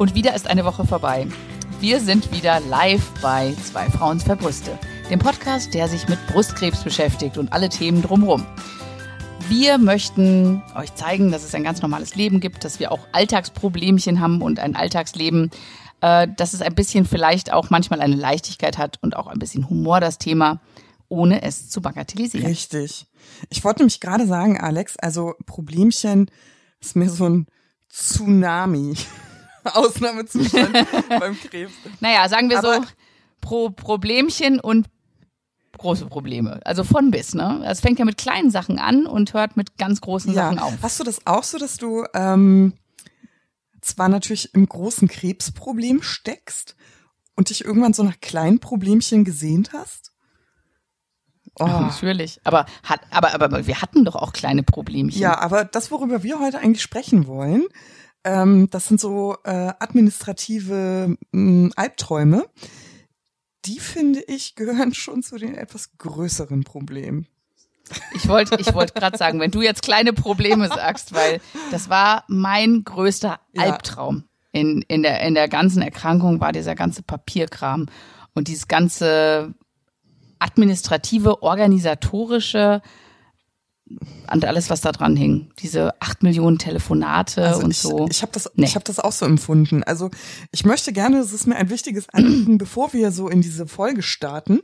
Und wieder ist eine Woche vorbei. Wir sind wieder live bei Zwei Frauen zwei Brüste, dem Podcast, der sich mit Brustkrebs beschäftigt und alle Themen drumherum. Wir möchten euch zeigen, dass es ein ganz normales Leben gibt, dass wir auch Alltagsproblemchen haben und ein Alltagsleben, äh, dass es ein bisschen vielleicht auch manchmal eine Leichtigkeit hat und auch ein bisschen Humor das Thema, ohne es zu bagatellisieren. Richtig. Ich wollte nämlich gerade sagen, Alex, also Problemchen ist mir so ein Tsunami. Ausnahmezustand beim Krebs. Naja, sagen wir Aber- so, Pro Problemchen und große Probleme. Also von bis, ne? Es fängt ja mit kleinen Sachen an und hört mit ganz großen Sachen auf. Hast du das auch so, dass du ähm, zwar natürlich im großen Krebsproblem steckst und dich irgendwann so nach kleinen Problemchen gesehnt hast? Oh. Ach, natürlich. Aber, hat, aber, aber wir hatten doch auch kleine Problemchen. Ja, aber das, worüber wir heute eigentlich sprechen wollen, ähm, das sind so äh, administrative mh, Albträume. Die finde ich gehören schon zu den etwas größeren Problemen. Ich wollte ich wollte gerade sagen, wenn du jetzt kleine Probleme sagst, weil das war mein größter Ja. Albtraum. In, in, der, in der ganzen Erkrankung war dieser ganze Papierkram und dieses ganze administrative, organisatorische und alles, was da dran hing. Diese acht Millionen Telefonate Also und ich, so. ich habe das, Nee. ich habe das auch so empfunden. Also ich möchte gerne, das ist mir ein wichtiges Anliegen, bevor wir so in diese Folge starten,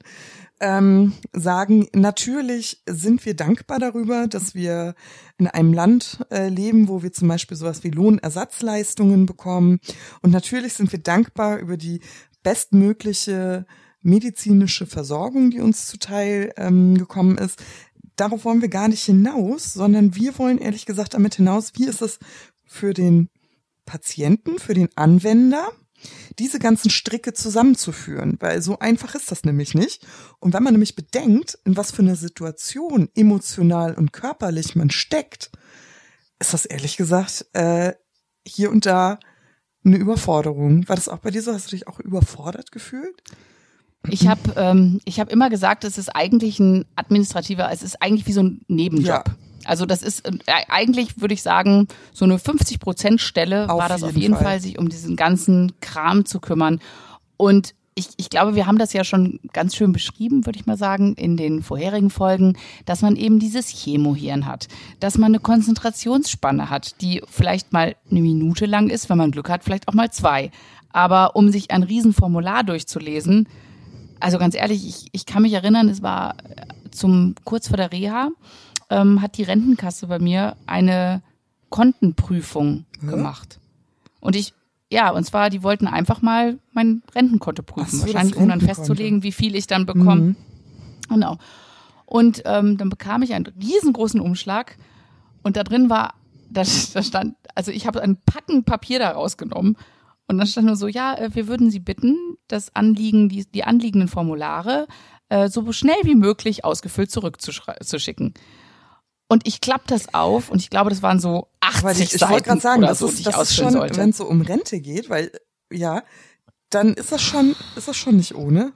ähm, sagen, natürlich sind wir dankbar darüber, dass wir in einem Land äh, leben, wo wir zum Beispiel sowas wie Lohnersatzleistungen bekommen. Und natürlich sind wir dankbar über die bestmögliche medizinische Versorgung, die uns zuteil ähm, gekommen ist. Darauf wollen wir gar nicht hinaus, sondern wir wollen ehrlich gesagt damit hinaus, wie ist es für den Patienten, für den Anwender, diese ganzen Stricke zusammenzuführen, weil so einfach ist das nämlich nicht. Und wenn man nämlich bedenkt, in was für einer Situation emotional und körperlich man steckt, ist das ehrlich gesagt äh, hier und da eine Überforderung. War das auch bei dir so? Hast du dich auch überfordert gefühlt? Ich habe ähm, ich hab immer gesagt, es ist eigentlich ein administrativer, es ist eigentlich wie so ein Nebenjob. Ja. Also das ist äh, eigentlich würde ich sagen, so eine 50 Prozent Stelle Auf war das auf jeden jeden Fall. Fall. sich um diesen ganzen Kram zu kümmern. Und ich, ich glaube, wir haben das ja schon ganz schön beschrieben, würde ich mal sagen, in den vorherigen Folgen, dass man eben dieses Chemohirn hat, dass man eine Konzentrationsspanne hat, die vielleicht mal eine Minute lang ist, wenn man Glück hat, vielleicht auch mal zwei. Aber um sich ein Riesenformular durchzulesen, also ganz ehrlich, ich, ich kann mich erinnern, es war zum kurz vor der Reha, ähm, hat die Rentenkasse bei mir eine Kontenprüfung gemacht. Und ich, ja, und zwar, die wollten einfach mal mein Rentenkonto prüfen. So, wahrscheinlich, um dann festzulegen, wie viel ich dann bekomme. Mhm. Genau. Und ähm, dann bekam ich einen riesengroßen Umschlag und da drin war, da, da stand, also ich habe ein Packen Papier da rausgenommen und dann stand nur so, ja, äh, wir würden Sie bitten, das Anliegen, die, die anliegenden Formulare äh, so schnell wie möglich ausgefüllt zurückzuschicken. Und ich klapp das auf und ich glaube, das waren so 80 Aber ich, ich Seiten wollte gerade sagen, das so, ist, ich das ist ausfüllen schon, sollte. wenn es so um Rente geht, weil ja, dann ist das schon, ist das schon nicht ohne.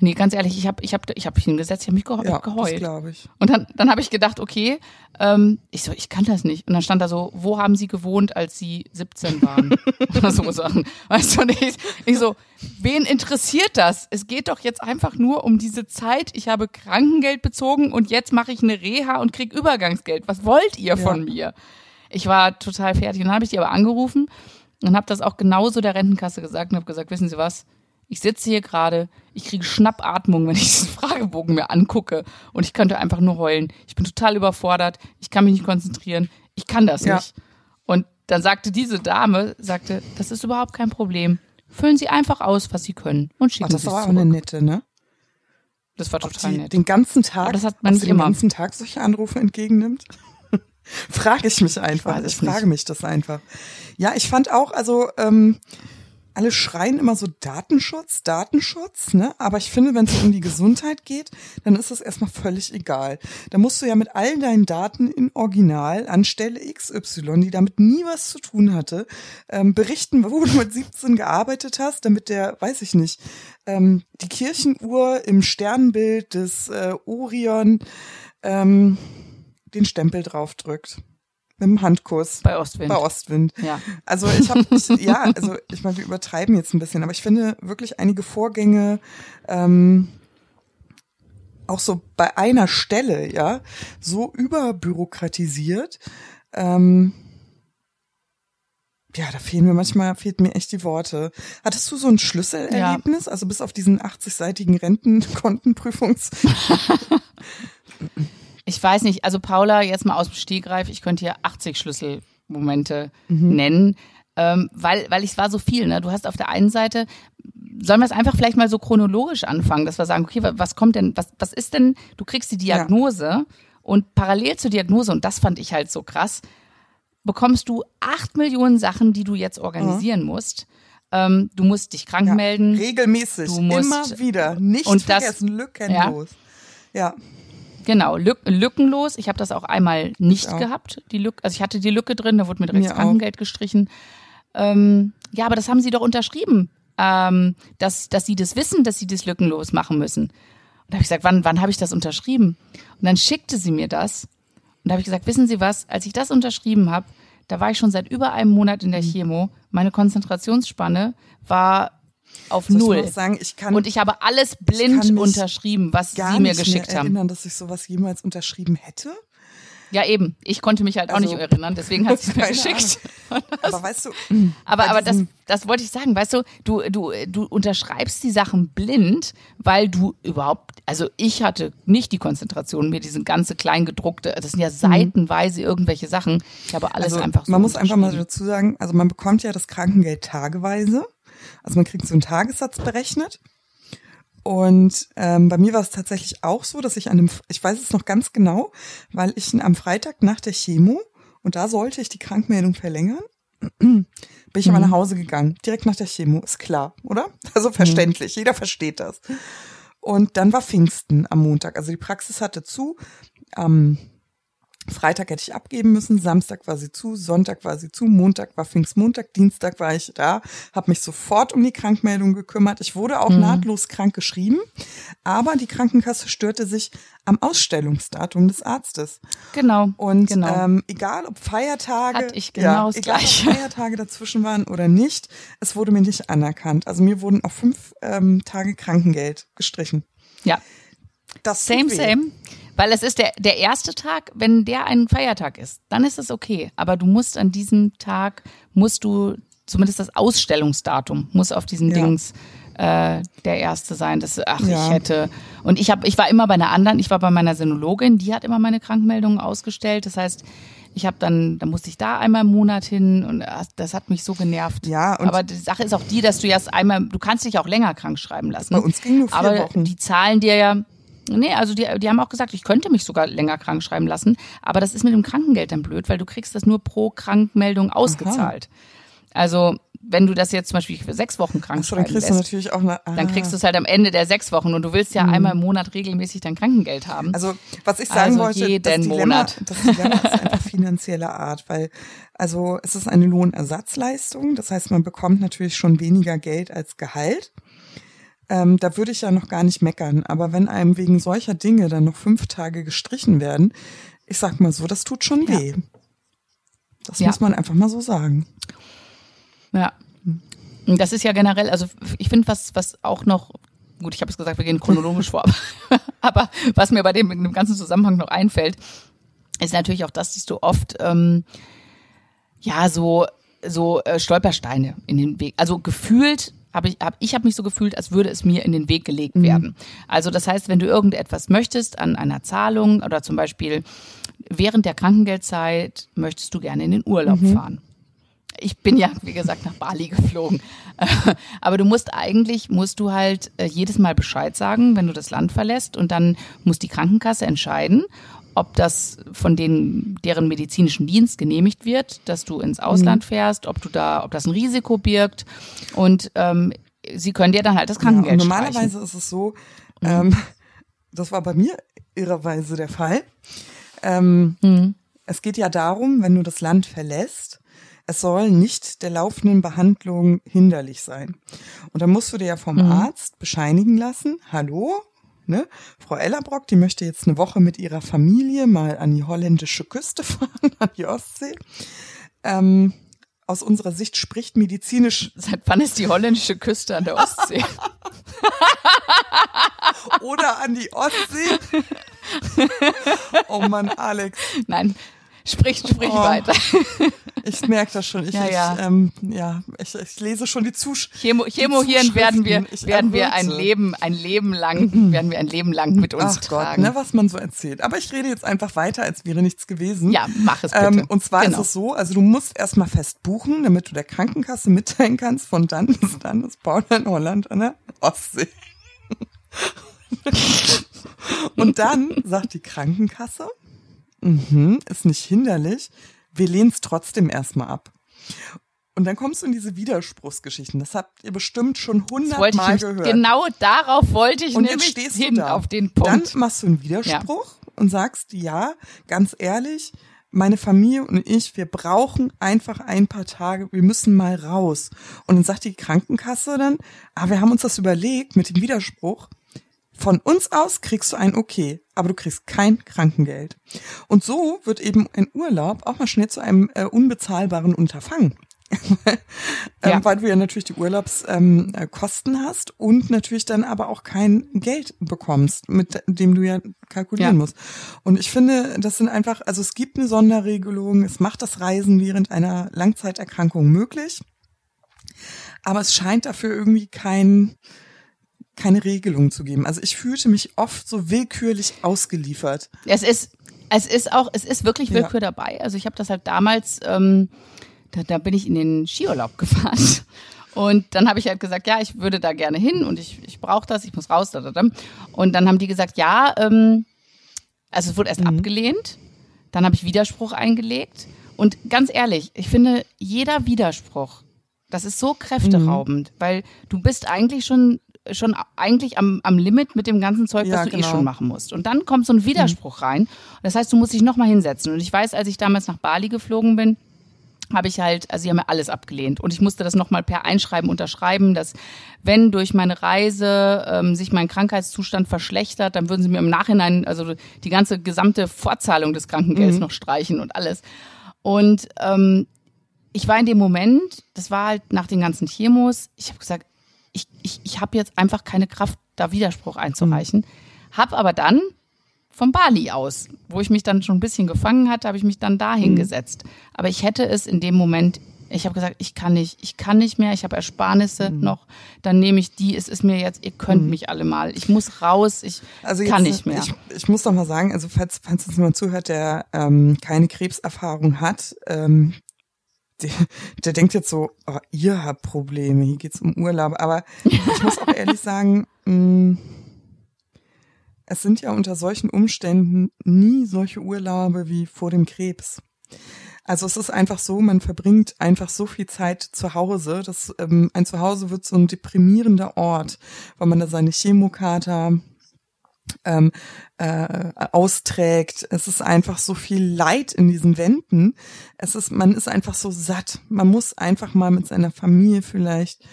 Nee, ganz ehrlich, ich habe ich hab, ich hab hingesetzt, ich habe mich gehe Ja, das geheult. glaube ich. Und dann, dann habe ich gedacht, okay, ähm, ich so, ich kann das nicht. Und dann stand da so, wo haben Sie gewohnt, als Sie 17 waren? Oder so Sachen. Weißt du, und ich, ich so, wen interessiert das? Es geht doch jetzt einfach nur um diese Zeit. Ich habe Krankengeld bezogen und jetzt mache ich eine Reha und krieg Übergangsgeld. Was wollt ihr von mir? Ich war total fertig. Und dann habe ich die aber angerufen und habe das auch genauso der Rentenkasse gesagt und habe gesagt, wissen Sie was? Ich sitze hier gerade, ich kriege Schnappatmung, wenn ich diesen Fragebogen mir angucke und ich könnte einfach nur heulen. Ich bin total überfordert, ich kann mich nicht konzentrieren, ich kann das Ja. nicht. Und dann sagte diese Dame, sagte, das ist überhaupt kein Problem. Füllen Sie einfach aus, was Sie können und schicken das Sie es war auch zurück. eine nette, ne? Das war total die nett. den ganzen Tag, Aber das hat man nicht den ganzen Tag solche Anrufe entgegennimmt? frage ich mich einfach. Ich, es frage mich das einfach. Ja, ich fand auch, also ähm, alle schreien immer so Datenschutz, Datenschutz, ne? Aber ich finde, wenn es um die Gesundheit geht, dann ist das erstmal völlig egal. Da musst du ja mit all deinen Daten in Original an Stelle XY, die damit nie was zu tun hatte, ähm, berichten, wo du mit 17 gearbeitet hast, damit der, weiß ich nicht, ähm, die Kirchenuhr im Sternbild des äh, Orion ähm, den Stempel draufdrückt. Mit dem Handkuss. Bei Ostwind. Bei Ostwind. Ja. Also ich habe, ja, also ich meine, wir übertreiben jetzt ein bisschen, aber ich finde wirklich einige Vorgänge ähm, auch so bei einer Stelle, ja, so überbürokratisiert. Ähm, ja, da fehlen mir manchmal, fehlt mir echt die Worte. Hattest du so ein Schlüsselerlebnis? Also bis auf diesen 80-seitigen Rentenkontenprüfungs. ich weiß nicht, also Paula, jetzt mal aus dem Stegreif, ich könnte hier 80 Schlüsselmomente mhm. nennen, ähm, weil, weil es war so viel. Ne? Du hast auf der einen Seite, sollen wir es einfach vielleicht mal so chronologisch anfangen, dass wir sagen, okay, was kommt denn, was, was ist denn, du kriegst die Diagnose ja. und parallel zur Diagnose, und das fand ich halt so krass, bekommst du acht Millionen Sachen, die du jetzt organisieren mhm. musst. Ähm, du musst dich krank ja, melden. Regelmäßig, du musst, immer wieder, nicht und vergessen, das, lückenlos. Ja. ja. Genau, lück, lückenlos. Ich habe das auch einmal nicht ja. gehabt. Die Lücke, also ich hatte die Lücke drin, da wurde mir direkt das Krankengeld gestrichen. Ähm, ja, aber das haben sie doch unterschrieben, ähm, dass, dass sie das wissen, dass sie das lückenlos machen müssen. Und da habe ich gesagt, wann, wann habe ich das unterschrieben? Und dann schickte sie mir das. Und da habe ich gesagt, wissen Sie was, als ich das unterschrieben habe, da war ich schon seit über einem Monat in der mhm. Chemo. Meine Konzentrationsspanne war auf also null. Ich muss sagen, ich kann, und ich habe alles blind unterschrieben, was Sie mir geschickt mehr haben. erinnern, dass ich sowas jemals unterschrieben hätte. Ja, eben. Ich konnte mich halt auch also, nicht erinnern, deswegen hat sie es mir geschickt. aber weißt du, aber, aber das, das wollte ich sagen, weißt du, du, du, du unterschreibst die Sachen blind, weil du überhaupt, also ich hatte nicht die Konzentration, mir diesen ganze kleingedruckte, das sind ja mhm. seitenweise irgendwelche Sachen. Ich habe alles also, einfach so. Man muss einfach mal dazu sagen, also man bekommt ja das Krankengeld tageweise. Also man kriegt so einen Tagessatz berechnet. Und ähm, bei mir war es tatsächlich auch so, dass ich an dem, ich weiß es noch ganz genau, weil ich am Freitag nach der Chemo, und da sollte ich die Krankmeldung verlängern, bin ich mhm. aber nach Hause gegangen, direkt nach der Chemo, ist klar, oder? Also verständlich, mhm. jeder versteht das. Und dann war Pfingsten am Montag, also die Praxis hatte zu, am Freitag hätte ich abgeben müssen, Samstag war sie zu, Sonntag war sie zu, Montag war Pfingstmontag, Dienstag war ich da, habe mich sofort um die Krankmeldung gekümmert. Ich wurde auch mhm. nahtlos krank geschrieben, aber die Krankenkasse störte sich am Ausstellungsdatum des Arztes. Genau. Und genau. Ähm, egal ob Feiertage, Hat ich genau ja, egal gleiche. ob Feiertage dazwischen waren oder nicht, es wurde mir nicht anerkannt. Also mir wurden auch fünf ähm, Tage Krankengeld gestrichen. Ja. Das same, same. Weil es ist der, der erste Tag, wenn der ein Feiertag ist, dann ist es okay. Aber du musst an diesem Tag, musst du, zumindest das Ausstellungsdatum muss auf diesen ja. Dings äh, der erste sein. Das, ach, ja. ich hätte. Und ich habe, ich war immer bei einer anderen, ich war bei meiner Sinologin, die hat immer meine Krankmeldungen ausgestellt. Das heißt, ich habe dann, da musste ich da einmal im Monat hin und das hat mich so genervt. Ja, und aber die Sache ist auch die, dass du erst einmal, du kannst dich auch länger krank schreiben lassen. Bei uns ging nur vier aber Wochen. die zahlen dir ja, Nee, also die, die haben auch gesagt, ich könnte mich sogar länger krank schreiben lassen, aber das ist mit dem Krankengeld dann blöd, weil du kriegst das nur pro Krankmeldung ausgezahlt. Aha. Also wenn du das jetzt zum Beispiel für sechs Wochen krank so, dann kriegst lässt, du natürlich auch eine, ah. dann kriegst du es halt am Ende der sechs Wochen und du willst ja mhm. einmal im Monat regelmäßig dein Krankengeld haben. Also was ich sagen also wollte, jeden das Dilemma, Monat. das Dilemma ist einfach finanzieller Art, weil also es ist eine Lohnersatzleistung, das heißt man bekommt natürlich schon weniger Geld als Gehalt. Ähm, da würde ich ja noch gar nicht meckern. Aber wenn einem wegen solcher Dinge dann noch fünf Tage gestrichen werden, ich sag mal so, das tut schon weh. Ja. Das ja. muss man einfach mal so sagen. Ja. Das ist ja generell, also ich finde, was, was auch noch, gut, ich habe es gesagt, wir gehen chronologisch vor, aber, aber was mir bei dem, in dem ganzen Zusammenhang noch einfällt, ist natürlich auch das, dass du oft ähm, ja so so äh, Stolpersteine in den Weg, also gefühlt habe ich, hab, ich habe mich so gefühlt, als würde es mir in den Weg gelegt mhm. werden. Also das heißt, wenn du irgendetwas möchtest an einer Zahlung oder zum Beispiel während der Krankengeldzeit möchtest du gerne in den Urlaub mhm. fahren. Ich bin ja, wie gesagt, nach Bali geflogen. Aber du musst eigentlich, musst du halt äh, jedes Mal Bescheid sagen, wenn du das Land verlässt und dann muss die Krankenkasse entscheiden, ob das von den, deren medizinischen Dienst genehmigt wird, dass du ins Ausland mhm. fährst, ob du da, ob das ein Risiko birgt. Und ähm, sie können dir dann halt das Krankengeld ja, Normalerweise streichen. ist es so, mhm. ähm, das war bei mir irrerweise der Fall. Ähm, mhm. Es geht ja darum, wenn du das Land verlässt, es soll nicht der laufenden Behandlung hinderlich sein. Und dann musst du dir ja vom mhm. Arzt bescheinigen lassen, hallo, Ne? Frau Ellerbrock, die möchte jetzt eine Woche mit ihrer Familie mal an die holländische Küste fahren, an die Ostsee. Ähm, aus unserer Sicht spricht medizinisch. Seit wann ist die holländische Küste an der Ostsee? Oder an die Ostsee. Oh Mann, Alex. Nein, sprich, sprich oh, weiter. Ich merke das schon. Ich, ja, ja. Ich, ähm, ja ich, ich, lese schon die Zuschriften. Chemo, Chemohirn werden wir, werden wir ein Leben, ein Leben lang, werden wir ein Leben lang mit uns Ach tragen. Gott, ne, was man so erzählt. Aber ich rede jetzt einfach weiter, als wäre nichts gewesen. Ja, mach es bitte. Ähm, und zwar genau. ist es so, also du musst erstmal fest buchen, damit du der Krankenkasse mitteilen kannst, von dann bis dann ist Paul in Holland an der Ostsee. Und dann sagt die Krankenkasse, mhm, ist nicht hinderlich, wir lehnen es trotzdem erstmal ab. Und dann kommst du in diese Widerspruchsgeschichten. Das habt ihr bestimmt schon hundertmal gehört. Genau darauf wollte ich und nämlich stehst hin auf den Punkt. Dann machst du einen Widerspruch ja. und sagst, ja, ganz ehrlich, meine Familie und ich, wir brauchen einfach ein paar Tage, wir müssen mal raus. Und dann sagt die Krankenkasse dann, ah, wir haben uns das überlegt mit dem Widerspruch. Von uns aus kriegst du ein Okay, aber du kriegst kein Krankengeld. Und so wird eben ein Urlaub auch mal schnell zu einem äh, unbezahlbaren Unterfangen. ähm, ja. Weil du ja natürlich die Urlaubskosten ähm, äh, hast und natürlich dann aber auch kein Geld bekommst, mit dem du ja kalkulieren ja. musst. Und ich finde, das sind einfach, also es gibt eine Sonderregelung, es macht das Reisen während einer Langzeiterkrankung möglich, aber es scheint dafür irgendwie kein keine Regelung zu geben. Also ich fühlte mich oft so willkürlich ausgeliefert. Es ist, es ist auch, es ist wirklich Willkür ja. dabei. Also ich habe das halt damals, ähm, da, da bin ich in den Skiurlaub gefahren. Und dann habe ich halt gesagt, ja, ich würde da gerne hin und ich, ich brauche das, ich muss raus. Da, da, da. Und dann haben die gesagt, ja, ähm, also es wurde erst mhm. abgelehnt. Dann habe ich Widerspruch eingelegt. Und ganz ehrlich, ich finde, jeder Widerspruch, das ist so kräfteraubend, mhm. weil du bist eigentlich schon schon eigentlich am, am Limit mit dem ganzen Zeug, ja, was du eh genau. eh schon machen musst. Und dann kommt so ein Widerspruch mhm. rein. Das heißt, du musst dich nochmal hinsetzen. Und ich weiß, als ich damals nach Bali geflogen bin, habe ich halt, also sie haben mir alles abgelehnt und ich musste das nochmal per Einschreiben unterschreiben, dass wenn durch meine Reise ähm, sich mein Krankheitszustand verschlechtert, dann würden sie mir im Nachhinein, also die ganze gesamte Fortzahlung des Krankengelds mhm. noch streichen und alles. Und ähm, ich war in dem Moment, das war halt nach den ganzen Chemos, ich habe gesagt, ich, ich, ich habe jetzt einfach keine Kraft, da Widerspruch einzureichen. Mhm. Hab aber dann vom Bali aus, wo ich mich dann schon ein bisschen gefangen hatte, habe ich mich dann da hingesetzt. Mhm. Aber ich hätte es in dem Moment, ich habe gesagt, ich kann nicht, ich kann nicht mehr, ich habe Ersparnisse mhm. noch, dann nehme ich die, es ist mir jetzt, ihr könnt mhm. mich alle mal, ich muss raus, ich also jetzt, kann nicht mehr. Ich, ich muss doch mal sagen, also falls, falls uns jemand zuhört, der ähm, keine Krebserfahrung hat, ähm, der, der denkt jetzt so, oh, ihr habt Probleme, hier geht's um Urlaub. Aber ich muss auch ehrlich sagen, mh, mm, es sind ja unter solchen Umständen nie solche Urlaube wie vor dem Krebs. Also es ist einfach so, man verbringt einfach so viel Zeit zu Hause. dass ähm, ein Zuhause wird so ein deprimierender Ort, weil man da seine Chemokater ähm, äh, austrägt. Es ist einfach so viel Leid in diesen Wänden. Es ist, man ist einfach so satt. Man muss einfach mal mit seiner Familie vielleicht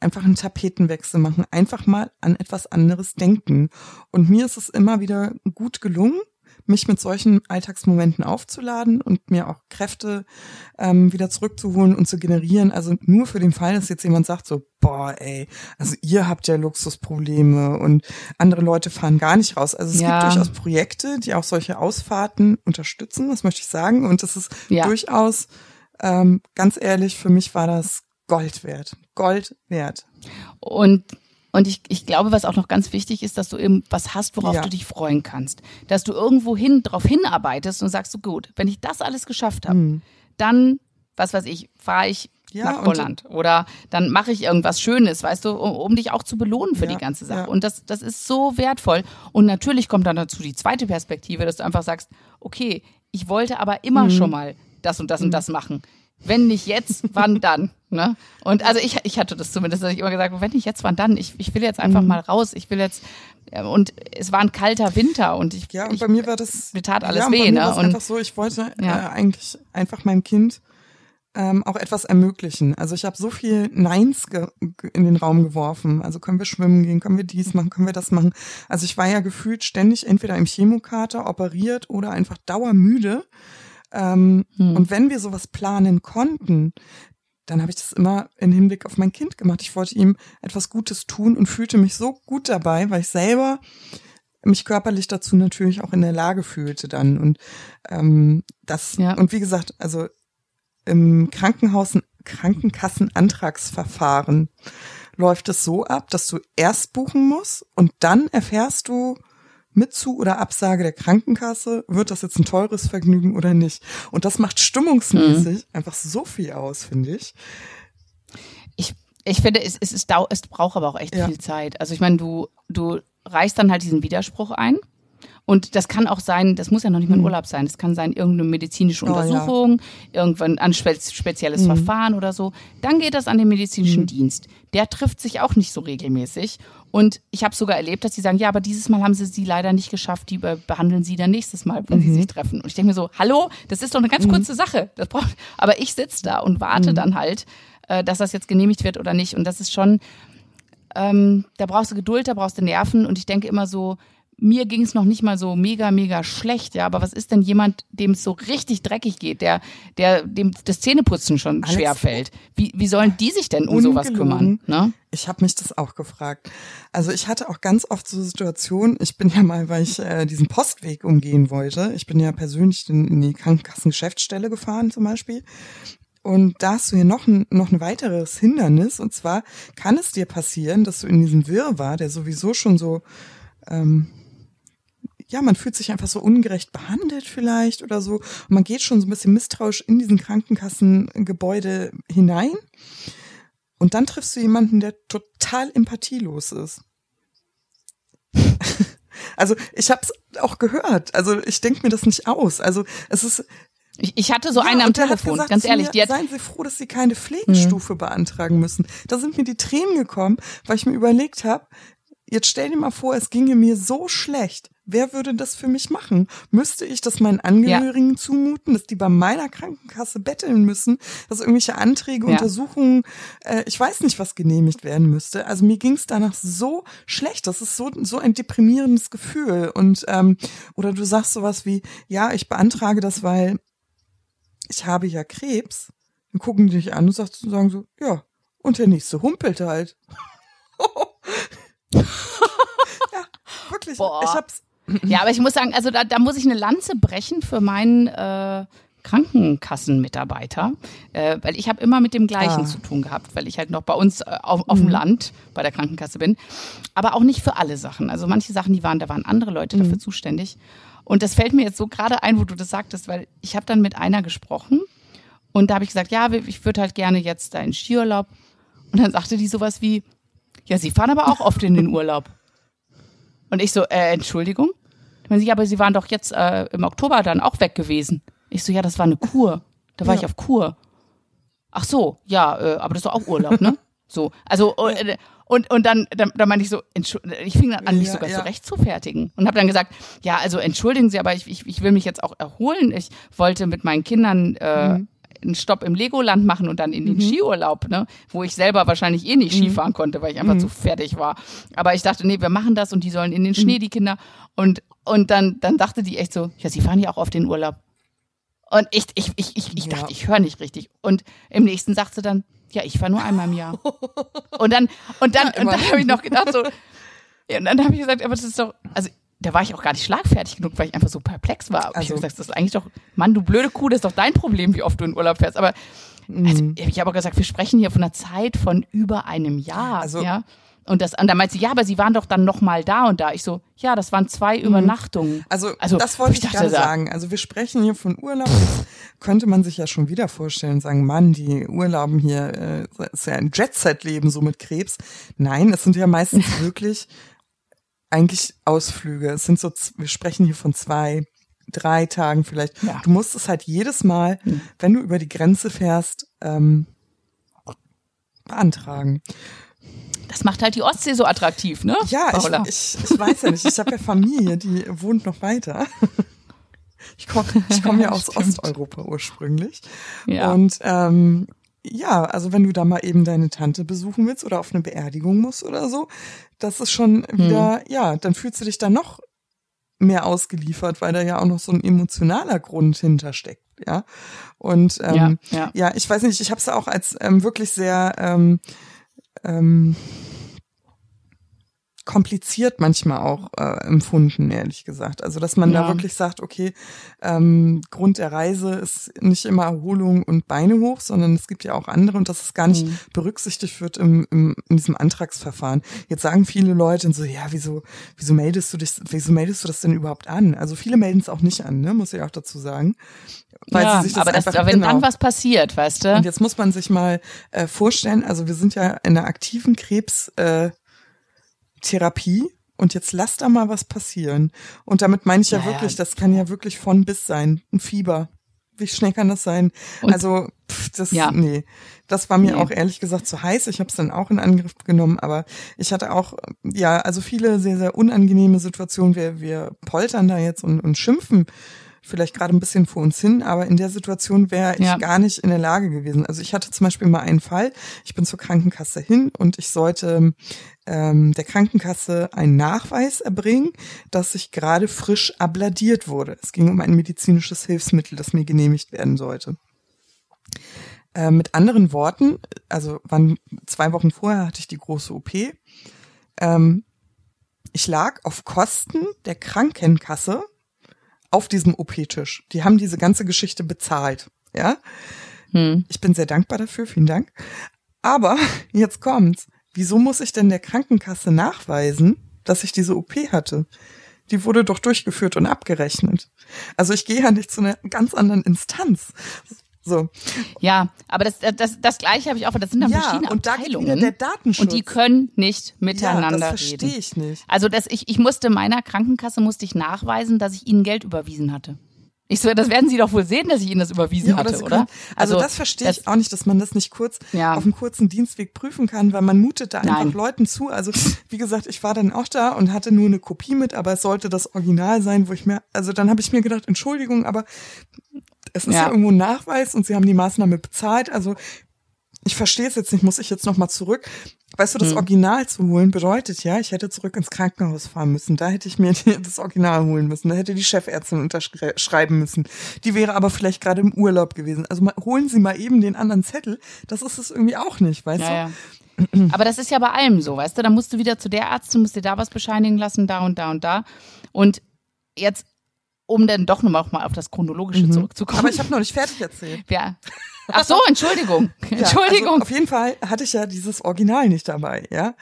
einfach einen Tapetenwechsel machen, einfach mal an etwas anderes denken. Und mir ist es immer wieder gut gelungen, mich mit solchen Alltagsmomenten aufzuladen und mir auch Kräfte ähm, wieder zurückzuholen und zu generieren. Also nur für den Fall, dass jetzt jemand sagt so, boah, ey, also ihr habt ja Luxusprobleme und andere Leute fahren gar nicht raus. Also es ja. gibt durchaus Projekte, die auch solche Ausfahrten unterstützen, das möchte ich sagen. Und das ist ja. durchaus, ähm, ganz ehrlich, für mich war das Gold wert. Gold wert. Und und ich, ich glaube, was auch noch ganz wichtig ist, dass du eben was hast, worauf ja. du dich freuen kannst. Dass du irgendwo hin, drauf hinarbeitest und sagst so, gut, wenn ich das alles geschafft habe, mhm. dann, was weiß ich, fahre ich ja, nach Holland oder dann mache ich irgendwas Schönes, weißt du, um, um dich auch zu belohnen für ja, die ganze Sache. Ja. Und das, das ist so wertvoll. Und natürlich kommt dann dazu die zweite Perspektive, dass du einfach sagst, okay, ich wollte aber immer mhm. schon mal das und das mhm. und das machen. Wenn nicht jetzt, wann dann? Ne? Und also ich, ich hatte das zumindest, dass ich immer gesagt habe, wenn nicht jetzt, wann dann? Ich, ich will jetzt einfach mhm. mal raus. Ich will jetzt und es war ein kalter Winter und ich ja und ich, bei mir war das mir tat alles ja, weh bei mir ne und einfach so ich wollte ja. äh, eigentlich einfach mein Kind ähm, auch etwas ermöglichen. Also ich habe so viel Neins in den Raum geworfen. Also können wir schwimmen gehen, können wir dies machen, können wir das machen. Also ich war ja gefühlt ständig entweder im Chemokater operiert oder einfach dauermüde. Ähm, hm. Und wenn wir sowas planen konnten, dann habe ich das immer in Hinblick auf mein Kind gemacht. Ich wollte ihm etwas Gutes tun und fühlte mich so gut dabei, weil ich selber mich körperlich dazu natürlich auch in der Lage fühlte dann und ähm, das ja. und wie gesagt also im Krankenhaus Krankenkassenantragsverfahren läuft es so ab, dass du erst buchen musst und dann erfährst du mit Zu- oder Absage der Krankenkasse, wird das jetzt ein teures Vergnügen oder nicht. Und das macht stimmungsmäßig mhm. einfach so viel aus, finde ich. Ich, ich finde, es, es, ist, es braucht aber auch echt ja. viel Zeit. Also ich meine, du, du reichst dann halt diesen Widerspruch ein und das kann auch sein, das muss ja noch nicht mal ein hm. Urlaub sein, das kann sein irgendeine medizinische Untersuchung, oh, ja. irgendwann ein spezielles mhm. Verfahren oder so. Dann geht das an den medizinischen mhm. Dienst. Der trifft sich auch nicht so regelmäßig. Und ich habe sogar erlebt, dass sie sagen, ja, aber dieses Mal haben sie sie leider nicht geschafft, die behandeln sie dann nächstes Mal, wenn mhm. sie sich treffen. Und ich denke mir so, hallo, das ist doch eine ganz mhm. kurze Sache. Das braucht, aber ich sitze da und warte mhm. dann halt, äh, dass das jetzt genehmigt wird oder nicht. Und das ist schon, ähm, da brauchst du Geduld, da brauchst du Nerven. Und ich denke immer so, mir ging es noch nicht mal so mega, mega schlecht, ja. Aber was ist denn jemand, dem es so richtig dreckig geht, der, der dem das Zähneputzen schon schwer fällt? Wie, wie sollen die sich denn um ungelogen. sowas kümmern? Ne? Ich habe mich das auch gefragt. Also ich hatte auch ganz oft so Situationen, ich bin ja mal, weil ich äh, diesen Postweg umgehen wollte, ich bin ja persönlich in, in die Krankenkassengeschäftsstelle gefahren zum Beispiel. Und da hast du hier noch ein, noch ein weiteres Hindernis. Und zwar kann es dir passieren, dass du in diesem Wirrwarr, der sowieso schon so ähm, ja, man fühlt sich einfach so ungerecht behandelt vielleicht oder so. Und man geht schon so ein bisschen misstrauisch in diesen Krankenkassengebäude hinein. Und dann triffst du jemanden, der total empathielos ist. also ich habe es auch gehört. Also ich denke mir das nicht aus. Also es ist ich, hatte so ja, einen am Telefon, gesagt, ganz ehrlich. Die hat seien Sie froh, dass Sie keine Pflegestufe mhm. beantragen müssen. Da sind mir die Tränen gekommen, weil ich mir überlegt habe, jetzt stell dir mal vor, es ginge mir so schlecht. Wer würde das für mich machen? Müsste ich das meinen Angehörigen ja. zumuten, dass die bei meiner Krankenkasse betteln müssen, dass irgendwelche Anträge, ja. Untersuchungen, äh, ich weiß nicht, was genehmigt werden müsste. Also mir ging es danach so schlecht. Das ist so so ein deprimierendes Gefühl. Und ähm, oder du sagst sowas wie, ja, ich beantrage das, weil ich habe ja Krebs. Dann gucken die dich an und sagen so, ja, und der nächste humpelt halt. ja, wirklich. Boah. Ich hab's ja, aber ich muss sagen, also da, da muss ich eine Lanze brechen für meinen äh, Krankenkassenmitarbeiter, äh, weil ich habe immer mit dem gleichen ah. zu tun gehabt, weil ich halt noch bei uns äh, auf, auf mhm. dem Land bei der Krankenkasse bin. Aber auch nicht für alle Sachen. Also manche Sachen, die waren, da waren andere Leute mhm. dafür zuständig. Und das fällt mir jetzt so gerade ein, wo du das sagtest, weil ich habe dann mit einer gesprochen und da habe ich gesagt, ja, ich würde halt gerne jetzt einen Skiurlaub. Und dann sagte die sowas wie, ja, Sie fahren aber auch oft in den Urlaub. Und ich so, äh, Entschuldigung? Dann sie, aber Sie waren doch jetzt äh, im Oktober dann auch weg gewesen. Ich so, ja, das war eine Kur. Da war ja. ich auf Kur. Ach so, ja, äh, aber das ist doch auch Urlaub, ne? So, also äh, und und dann dann, dann meinte ich so, ich fing dann an, mich ja, sogar ja. zurecht zu fertigen und habe dann gesagt, ja, also entschuldigen Sie, aber ich, ich, ich will mich jetzt auch erholen. Ich wollte mit meinen Kindern äh, mhm einen Stopp im Legoland machen und dann in den mhm. Skiurlaub, ne? wo ich selber wahrscheinlich eh nicht mhm. Skifahren konnte, weil ich einfach mhm. zu fertig war. Aber ich dachte, nee, wir machen das und die sollen in den Schnee, mhm. die Kinder. Und, und dann, dann dachte die echt so, ja, sie fahren ja auch auf den Urlaub. Und ich, ich, ich, ich, ich ja. dachte, ich höre nicht richtig. Und im nächsten sagt sie dann, ja, ich fahre nur einmal im Jahr. und dann, und dann, ja, und dann habe ich noch gedacht, so, ja, und dann habe ich gesagt, aber das ist doch, also da war ich auch gar nicht schlagfertig genug, weil ich einfach so perplex war. Also, ich habe gesagt, das ist eigentlich doch, Mann, du blöde Kuh, das ist doch dein Problem, wie oft du in Urlaub fährst. Aber also, mhm. ich habe auch gesagt, wir sprechen hier von einer Zeit von über einem Jahr. Also, ja. Und, das, und dann meinte sie, ja, aber sie waren doch dann noch mal da und da. Ich so, ja, das waren zwei mhm. Übernachtungen. Also, also das wollte ich, ich gerade sagen. Also wir sprechen hier von Urlaub. Jetzt könnte man sich ja schon wieder vorstellen, sagen, Mann, die Urlauben hier, äh, ist ja ein Jet-Set-Leben so mit Krebs. Nein, es sind ja meistens wirklich eigentlich Ausflüge. Es sind so, wir sprechen hier von zwei, drei Tagen vielleicht. Ja. Du musst es halt jedes Mal, mhm. wenn du über die Grenze fährst, ähm, beantragen. Das macht halt die Ostsee so attraktiv, ne? Ja, ich, ich, ich weiß ja nicht. Ich habe ja Familie, die wohnt noch weiter. Ich komme ich komm ja aus Osteuropa ursprünglich. Ja. Und ähm, ja, also wenn du da mal eben deine Tante besuchen willst oder auf eine Beerdigung musst oder so, das ist schon wieder, ja, dann fühlst du dich da noch mehr ausgeliefert, weil da ja auch noch so ein emotionaler Grund hintersteckt, ja. Und ähm, Ja, ja. ja, ich weiß nicht, ich habe es auch als ähm, wirklich sehr ähm, ähm, kompliziert manchmal auch äh, empfunden, ehrlich gesagt. Also, dass man da Ja. wirklich sagt, okay, ähm, Grund der Reise ist nicht immer Erholung und Beine hoch, sondern es gibt ja auch andere und dass es gar nicht Mhm. berücksichtigt wird im, im, in diesem Antragsverfahren. Jetzt sagen viele Leute so, ja, wieso, wieso meldest du dich, wieso meldest du das denn überhaupt an? Also viele melden es auch nicht an, ne, muss ich auch dazu sagen. Weil ja, sie sich das aber das, einfach, wenn genau. dann was passiert, weißt du? Und jetzt muss man sich mal äh, vorstellen, also wir sind ja in einer aktiven Krebs äh, Therapie und jetzt lass da mal was passieren. Und damit meine ich ja Naja. wirklich, das kann ja wirklich von bis sein. Ein Fieber. Wie schnell kann das sein? Und- also, pff, das, Ja. nee. Das war mir Nee. auch ehrlich gesagt zu heiß. Ich habe es dann auch in Angriff genommen, aber ich hatte auch, ja, also viele sehr, sehr unangenehme Situationen. Wir, wir poltern da jetzt und, und schimpfen vielleicht gerade ein bisschen vor uns hin, aber in der Situation wäre ich Ja. gar nicht in der Lage gewesen. Also ich hatte zum Beispiel mal einen Fall, ich bin zur Krankenkasse hin und ich sollte ähm, der Krankenkasse einen Nachweis erbringen, dass ich gerade frisch abladiert wurde. Es ging um ein medizinisches Hilfsmittel, das mir genehmigt werden sollte. Äh, mit anderen Worten, also wann, zwei Wochen vorher hatte ich die große OP. Ähm, ich lag auf Kosten der Krankenkasse auf diesem OP-Tisch. Die haben diese ganze Geschichte bezahlt. Ja, Hm. ich bin sehr dankbar dafür, vielen Dank. Aber jetzt kommt's. Wieso muss ich denn der Krankenkasse nachweisen, dass ich diese OP hatte? Die wurde doch durchgeführt und abgerechnet. Also ich gehe ja nicht zu einer ganz anderen Instanz. So. Ja, aber das, das, das Gleiche habe ich auch, das sind dann Ja, verschiedene und da Abteilungen. wieder der Datenschutz. Und die können nicht Ja, miteinander das verstehe ich nicht. Also dass ich, ich musste meiner Krankenkasse musste ich nachweisen, dass ich ihnen Geld überwiesen hatte. Ich so, das werden sie doch wohl sehen, dass ich ihnen das überwiesen Ja, hatte, oder? können- Also, das verstehe ich auch nicht, dass man das nicht kurz Ja. auf einem kurzen Dienstweg prüfen kann, weil man mutet da einfach Nein. Leuten zu. Also wie gesagt, ich war dann auch da und hatte nur eine Kopie mit, aber es sollte das Original sein, wo ich mir, also dann habe ich mir gedacht, Entschuldigung, aber es ist ja. Ja. irgendwo ein Nachweis und sie haben die Maßnahme bezahlt. Also ich verstehe es jetzt nicht, muss ich jetzt nochmal zurück. Weißt du, das Hm. Original zu holen bedeutet ja, ich hätte zurück ins Krankenhaus fahren müssen. Da hätte ich mir das Original holen müssen. Da hätte die Chefärztin unterschreiben müssen. Die wäre aber vielleicht gerade im Urlaub gewesen. Also mal, holen Sie mal eben den anderen Zettel. Das ist es irgendwie auch nicht, weißt Ja, du? ja. Aber das ist ja bei allem so, weißt du? Da musst du wieder zu der Ärztin, musst dir da was bescheinigen lassen, da und da und da. Und jetzt, um dann doch nochmal auch mal auf das Chronologische zurückzukommen. Mhm. Aber ich habe noch nicht fertig erzählt. ja. Ach so, Entschuldigung. Ja, Entschuldigung. Also auf jeden Fall hatte ich ja dieses Original nicht dabei, ja.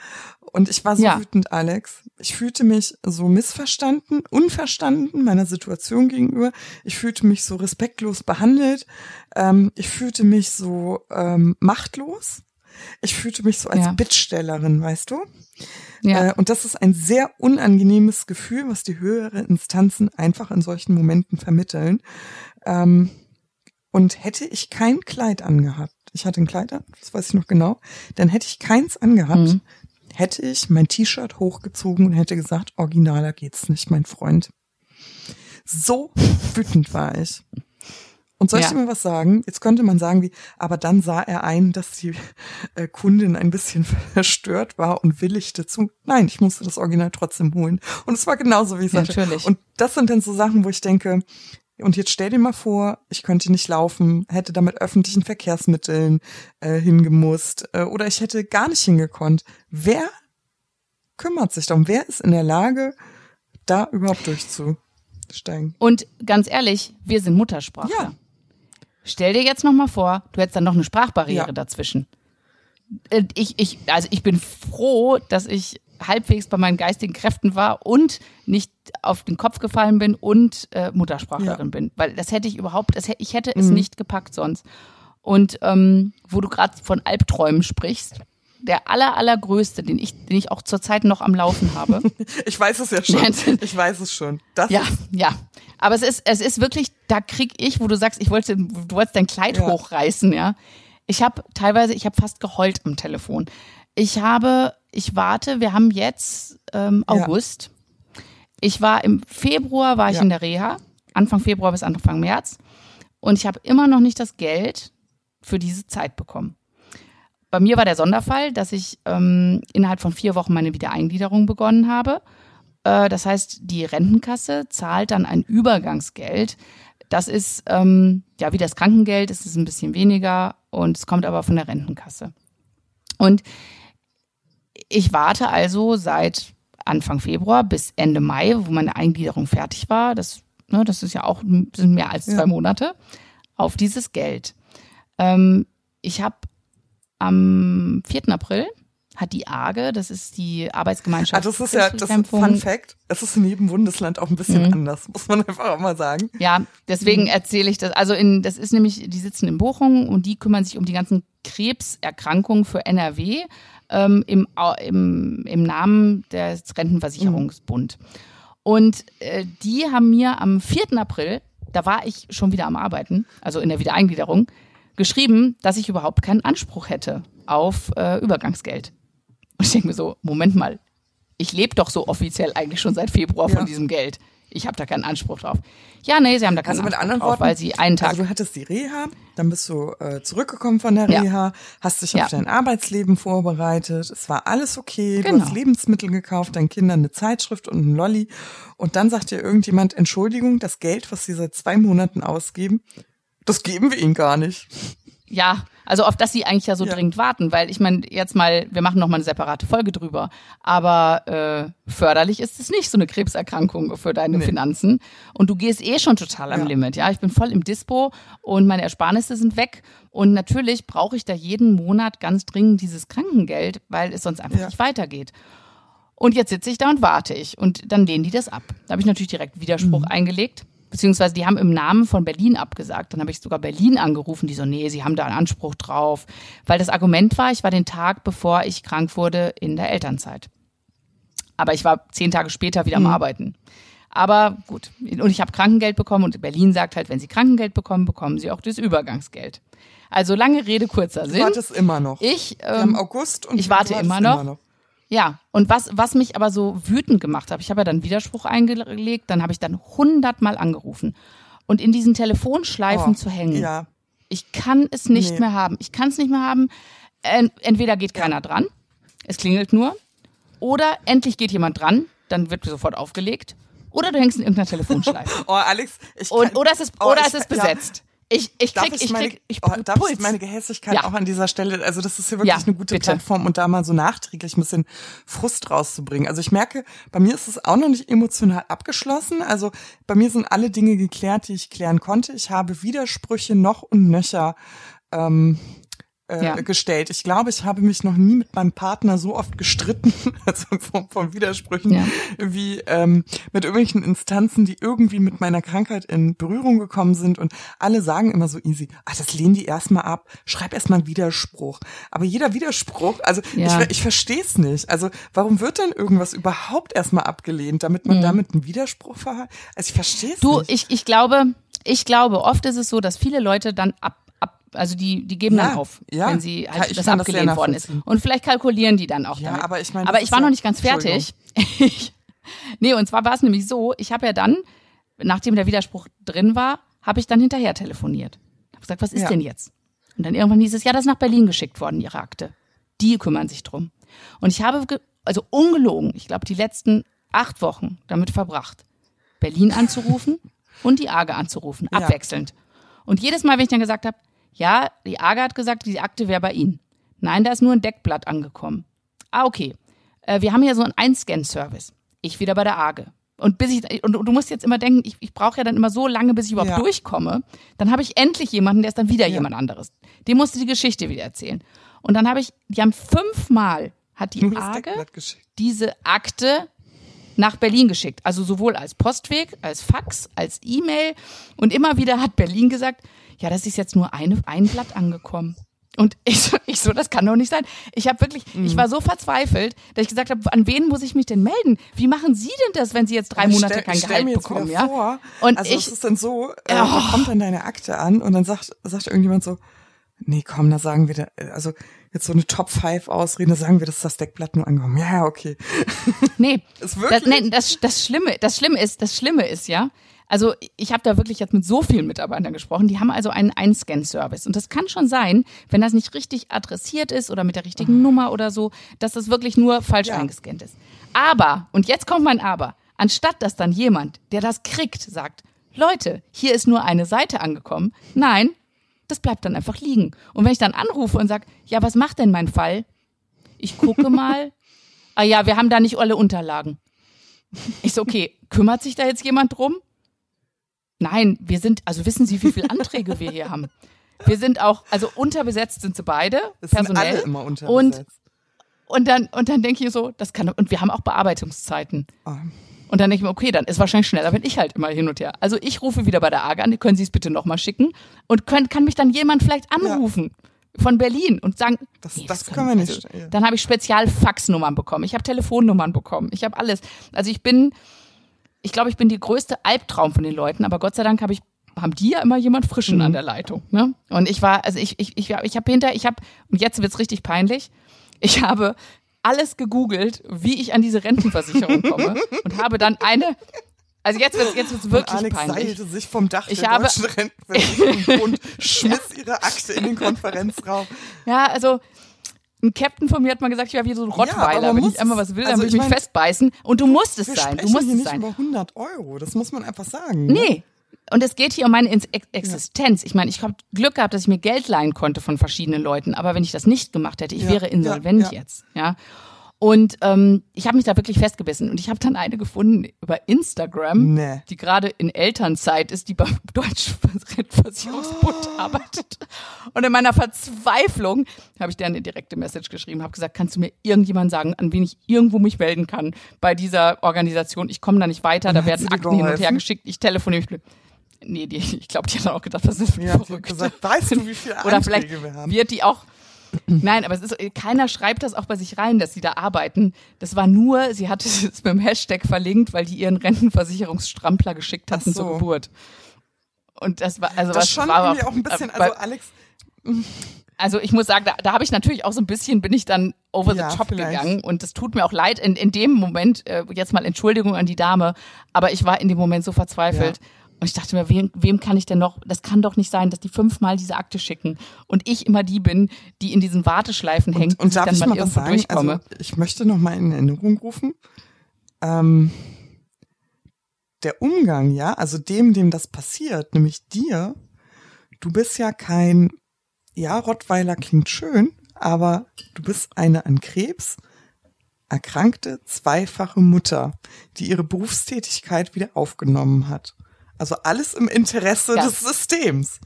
Und ich war so Ja. wütend, Alex. Ich fühlte mich so missverstanden, unverstanden meiner Situation gegenüber. Ich fühlte mich so respektlos behandelt. Ähm, ich fühlte mich so ähm, machtlos. Ich fühlte mich so als Ja. Bittstellerin, weißt du? ja. Äh, und das ist ein sehr unangenehmes Gefühl, was die höheren Instanzen einfach in solchen Momenten vermitteln. Ähm, und hätte ich kein Kleid angehabt, ich hatte ein Kleid an, das weiß ich noch genau, dann hätte ich keins angehabt, Mhm. hätte ich mein T-Shirt hochgezogen und hätte gesagt, originaler geht's nicht, mein Freund. So wütend war ich. Und soll ich Ja. dir mal was sagen? Jetzt könnte man sagen, wie, aber dann sah er ein, dass die äh, Kundin ein bisschen verstört war und willigte zu. Nein, ich musste das Original trotzdem holen. Und es war genauso, wie ich Ja, sagte. natürlich. Und das sind dann so Sachen, wo ich denke, und jetzt stell dir mal vor, ich könnte nicht laufen, hätte da mit öffentlichen Verkehrsmitteln äh, hingemusst äh, oder ich hätte gar nicht hingekonnt. Wer kümmert sich darum? Wer ist in der Lage, da überhaupt durchzusteigen? Und ganz ehrlich, wir sind Muttersprachler. Ja. Stell dir jetzt noch mal vor, du hättest dann noch eine Sprachbarriere Ja. dazwischen. Äh, Ich, ich, also ich bin froh, dass ich halbwegs bei meinen geistigen Kräften war und nicht auf den Kopf gefallen bin und äh, Muttersprachlerin Ja. bin, weil das hätte ich überhaupt, das ich hätte es Mhm. nicht gepackt sonst. Und ähm, wo du gerade von Albträumen sprichst, der aller allergrößte, den ich, den ich auch zurzeit noch am Laufen habe. Ich weiß es ja schon. Ich weiß es schon. Das Ja, ja. Aber es ist, es ist wirklich, da krieg ich, wo du sagst, ich wollte, du wolltest dein Kleid Ja. hochreißen, ja. Ich habe teilweise, ich habe fast geheult am Telefon. Ich habe, ich warte, wir haben jetzt ähm, Ja. August. Ich war im Februar war ich Ja. in der Reha Anfang Februar bis Anfang März. Und ich habe immer noch nicht das Geld für diese Zeit bekommen. Bei mir war der Sonderfall, dass ich ähm, innerhalb von vier Wochen meine Wiedereingliederung begonnen habe. Äh, das heißt, die Rentenkasse zahlt dann ein Übergangsgeld. Das ist ähm, ja wie das Krankengeld, es ist ein bisschen weniger und es kommt aber von der Rentenkasse. Und ich warte also seit Anfang Februar bis Ende Mai, wo meine Eingliederung fertig war. Das, ne, das ist ja auch sind mehr als zwei ja. Monate auf dieses Geld. Ähm, ich habe am 4. April hat die AGE, das ist die Arbeitsgemeinschaft. Ah, das ist ja das ist Fun Fact. Es ist in jedem Bundesland auch ein bisschen mhm. anders, muss man einfach auch mal sagen. Ja, deswegen mhm. erzähle ich das. Also in, das ist nämlich, die sitzen in Bochum und die kümmern sich um die ganzen Krebserkrankungen für NRW ähm, im, im, im Namen des Rentenversicherungsbund. Mhm. Und äh, die haben mir am 4. April, da war ich schon wieder am Arbeiten, also in der Wiedereingliederung, geschrieben, dass ich überhaupt keinen Anspruch hätte auf äh, Übergangsgeld. Und ich denke mir so, Moment mal, ich lebe doch so offiziell eigentlich schon seit Februar ja. von diesem Geld. Ich habe da keinen Anspruch drauf. Ja, nee, sie haben da keinen also mit Anspruch anderen drauf, Worten, weil sie einen Tag. Also du hattest die Reha, dann bist du äh, zurückgekommen von der Reha, ja. hast dich ja. auf dein Arbeitsleben vorbereitet, es war alles okay, genau. du hast Lebensmittel gekauft, deinen Kindern eine Zeitschrift und einen Lolli und dann sagt dir irgendjemand, Entschuldigung, das Geld, was sie seit zwei Monaten ausgeben, das geben wir ihnen gar nicht. Ja, also auf das sie eigentlich ja so ja. dringend warten, weil ich meine, jetzt mal, wir machen noch mal eine separate Folge drüber, aber äh, förderlich ist es nicht, so eine Krebserkrankung für deine nee. Finanzen. Und du gehst eh schon total am ja. Limit. Ja, ich bin voll im Dispo und meine Ersparnisse sind weg. Und natürlich brauche ich da jeden Monat ganz dringend dieses Krankengeld, weil es sonst einfach ja. nicht weitergeht. Und jetzt sitze ich da und warte ich. Und dann lehnen die das ab. Da habe ich natürlich direkt Widerspruch mhm. eingelegt beziehungsweise die haben im Namen von Berlin abgesagt. Dann habe ich sogar Berlin angerufen, die so, nee, sie haben da einen Anspruch drauf. Weil das Argument war, ich war den Tag, bevor ich krank wurde, in der Elternzeit. Aber ich war zehn Tage später wieder am mhm. Arbeiten. Aber gut, und ich habe Krankengeld bekommen und Berlin sagt halt, wenn Sie Krankengeld bekommen, bekommen Sie auch das Übergangsgeld. Also lange Rede, kurzer Sinn. Du wartest immer noch. Ich, ähm, August und ich warte immer noch. immer noch. Ja, und was, was mich aber so wütend gemacht hat, ich habe ja dann Widerspruch eingelegt, dann habe ich dann hundertmal angerufen. Und in diesen Telefonschleifen oh, zu hängen, ja. ich kann es nicht nee. mehr haben. Ich kann es nicht mehr haben. Entweder geht keiner dran, es klingelt nur, oder endlich geht jemand dran, dann wird sofort aufgelegt, oder du hängst in irgendeiner Telefonschleife. oh, Alex, ich kann, Und, oder es ist, oh, oder ich, es ist besetzt. Ich, ich krieg, darf ich, meine, krieg, ich oh, darf ich meine Gehässigkeit ja. auch an dieser Stelle, also das ist hier wirklich ja, eine gute bitte. Plattform und da mal so nachträglich ein bisschen Frust rauszubringen. Also ich merke, bei mir ist es auch noch nicht emotional abgeschlossen. Also bei mir sind alle Dinge geklärt, die ich klären konnte. Ich habe Widersprüche noch und nöcher ähm, äh, ja. gestellt. Ich glaube, ich habe mich noch nie mit meinem Partner so oft gestritten, also von, von Widersprüchen, ja. wie ähm, mit irgendwelchen Instanzen, die irgendwie mit meiner Krankheit in Berührung gekommen sind. Und alle sagen immer so easy, ach, das lehnen die erstmal ab, schreib erstmal einen Widerspruch. Aber jeder Widerspruch, also ja. ich, ich verstehe es nicht. Also warum wird denn irgendwas überhaupt erstmal abgelehnt, damit man mhm. damit einen Widerspruch verhält? Also ich verstehe es nicht. Du, ich, ich glaube, ich glaube, oft ist es so, dass viele Leute dann ab also die, die geben ja, dann auf, ja. wenn sie halt das abgelehnt das worden ist. Und vielleicht kalkulieren die dann auch ja, damit. Aber ich, mein, aber ich war noch nicht ganz fertig. nee, und zwar war es nämlich so, ich habe ja dann, nachdem der Widerspruch drin war, habe ich dann hinterher telefoniert. Habe gesagt, was ist ja. denn jetzt? Und dann irgendwann hieß es, ja, das ist nach Berlin geschickt worden, ihre Akte. Die kümmern sich drum. Und ich habe, also ungelogen, ich glaube, die letzten acht Wochen damit verbracht, Berlin anzurufen und die AGE anzurufen, abwechselnd. Und jedes Mal, wenn ich dann gesagt habe, ja, die AGA hat gesagt, die Akte wäre bei Ihnen. Nein, da ist nur ein Deckblatt angekommen. Ah, okay. Äh, wir haben hier so einen Einscan-Service. Ich wieder bei der AGE. Und bis ich, und, du musst jetzt immer denken, ich, ich brauche ja dann immer so lange, bis ich überhaupt ja. durchkomme. Dann habe ich endlich jemanden, der ist dann wieder ja. jemand anderes. Dem musste die Geschichte wieder erzählen. Und dann habe ich, die haben fünfmal, hat die AGE diese Akte nach Berlin geschickt. Also sowohl als Postweg, als Fax, als E-Mail. Und immer wieder hat Berlin gesagt, ja, das ist jetzt nur eine, ein Blatt angekommen. Und ich so, ich so, das kann doch nicht sein. Ich habe wirklich, mhm. ich war so verzweifelt, dass ich gesagt habe, an wen muss ich mich denn melden? Wie machen Sie denn das, wenn Sie jetzt drei Monate stell, kein Gehalt bekommen? Ja? Vor, und also ich, es ist dann so, äh, oh. kommt dann deine Akte an und dann sagt, sagt irgendjemand so, nee, komm, da sagen wir, da, also jetzt so eine Top 5 ausreden, da sagen wir, das ist das Deckblatt nur angekommen. Ja, okay. Nee, das, nee das, das Schlimme, das Schlimme ist, das Schlimme ist ja, Also ich habe da wirklich jetzt mit so vielen Mitarbeitern gesprochen, die haben also einen Einscan-Service. Und das kann schon sein, wenn das nicht richtig adressiert ist oder mit der richtigen mhm. Nummer oder so, dass das wirklich nur falsch ja. eingescannt ist. Aber, und jetzt kommt mein Aber, anstatt dass dann jemand, der das kriegt, sagt, Leute, hier ist nur eine Seite angekommen. Nein, das bleibt dann einfach liegen. Und wenn ich dann anrufe und sage, ja, was macht denn mein Fall? Ich gucke mal. ah ja, wir haben da nicht alle Unterlagen. Ich so, okay, kümmert sich da jetzt jemand drum? Nein, wir sind, also wissen Sie, wie viele Anträge wir hier haben? Wir sind auch, also unterbesetzt sind sie beide, das personell. Sind alle immer unterbesetzt. Und, und dann, und dann denke ich so, das kann, und wir haben auch Bearbeitungszeiten. Oh. Und dann denke ich mir, okay, dann ist wahrscheinlich schneller, wenn ich halt immer hin und her. Also ich rufe wieder bei der AGA an, können Sie es bitte nochmal schicken? Und können, kann mich dann jemand vielleicht anrufen? Ja von Berlin und sagen, das, nee, das, das können wir nicht. Also, dann habe ich spezial Faxnummern bekommen, ich habe Telefonnummern bekommen, ich habe alles. Also ich bin, ich glaube, ich bin die größte Albtraum von den Leuten, aber Gott sei Dank habe ich haben die ja immer jemand frischen mhm. an der Leitung. Ne? Und ich war, also ich, ich, ich, ich habe hinter, ich habe, und jetzt wird's richtig peinlich, ich habe alles gegoogelt, wie ich an diese Rentenversicherung komme und habe dann eine, also jetzt wird jetzt wird's wirklich und Alex peinlich. seilte sich vom Dach ich der habe, deutschen Rentenversicherung und schmiss ihre Akte in den Konferenzraum. Ja, also ein Captain von mir hat mal gesagt, ich wäre wie so ein Rottweiler. Ja, Wenn ich einmal was will, dann also will ich mich mein, festbeißen. Und du musst es sein. Du musst hier es nicht sein. über 100 Euro. Das muss man einfach sagen. Ne? Nee. Und es geht hier um meine Existenz. Ich meine, ich habe Glück gehabt, dass ich mir Geld leihen konnte von verschiedenen Leuten. Aber wenn ich das nicht gemacht hätte, ich ja, wäre insolvent ja, jetzt. Ja. Und ähm, ich habe mich da wirklich festgebissen. Und ich habe dann eine gefunden über Instagram, nee. die gerade in Elternzeit ist, die beim Deutschen Rentenversicherungsbund oh. arbeitet. Und in meiner Verzweiflung habe ich der eine direkte Message geschrieben, habe gesagt, kannst du mir irgendjemand sagen, an wen ich irgendwo mich melden kann bei dieser Organisation? Ich komme da nicht weiter, und da werden Akten hin und her geschickt, ich telefoniere mich. Nee, die, ich glaube, die hat auch gedacht, das ist ja, verrückt. Gesagt, weißt du, wie viele Anträge Oder vielleicht wir haben? wird die auch Nein, aber es ist, keiner schreibt das auch bei sich rein, dass sie da arbeiten. Das war nur, sie hatte es mit dem Hashtag verlinkt, weil die ihren Rentenversicherungsstrampler geschickt hatten so. zur Geburt. Und das war, also das was schon war irgendwie auch ein bisschen, also Alex. Also ich muss sagen, da, da habe ich natürlich auch so ein bisschen, bin ich dann over the ja, top vielleicht. gegangen und es tut mir auch leid in, in dem Moment, äh, jetzt mal Entschuldigung an die Dame, aber ich war in dem Moment so verzweifelt. Ja. Und ich dachte mir, wem, wem kann ich denn noch, das kann doch nicht sein, dass die fünfmal diese Akte schicken und ich immer die bin, die in diesen Warteschleifen hängt und, und darf ich dann mal, mal was sagen? durchkomme. Also ich möchte noch mal in Erinnerung rufen, ähm, der Umgang, ja, also dem, dem das passiert, nämlich dir, du bist ja kein, ja, Rottweiler klingt schön, aber du bist eine an Krebs erkrankte zweifache Mutter, die ihre Berufstätigkeit wieder aufgenommen hat. Also alles im Interesse ja. des Systems.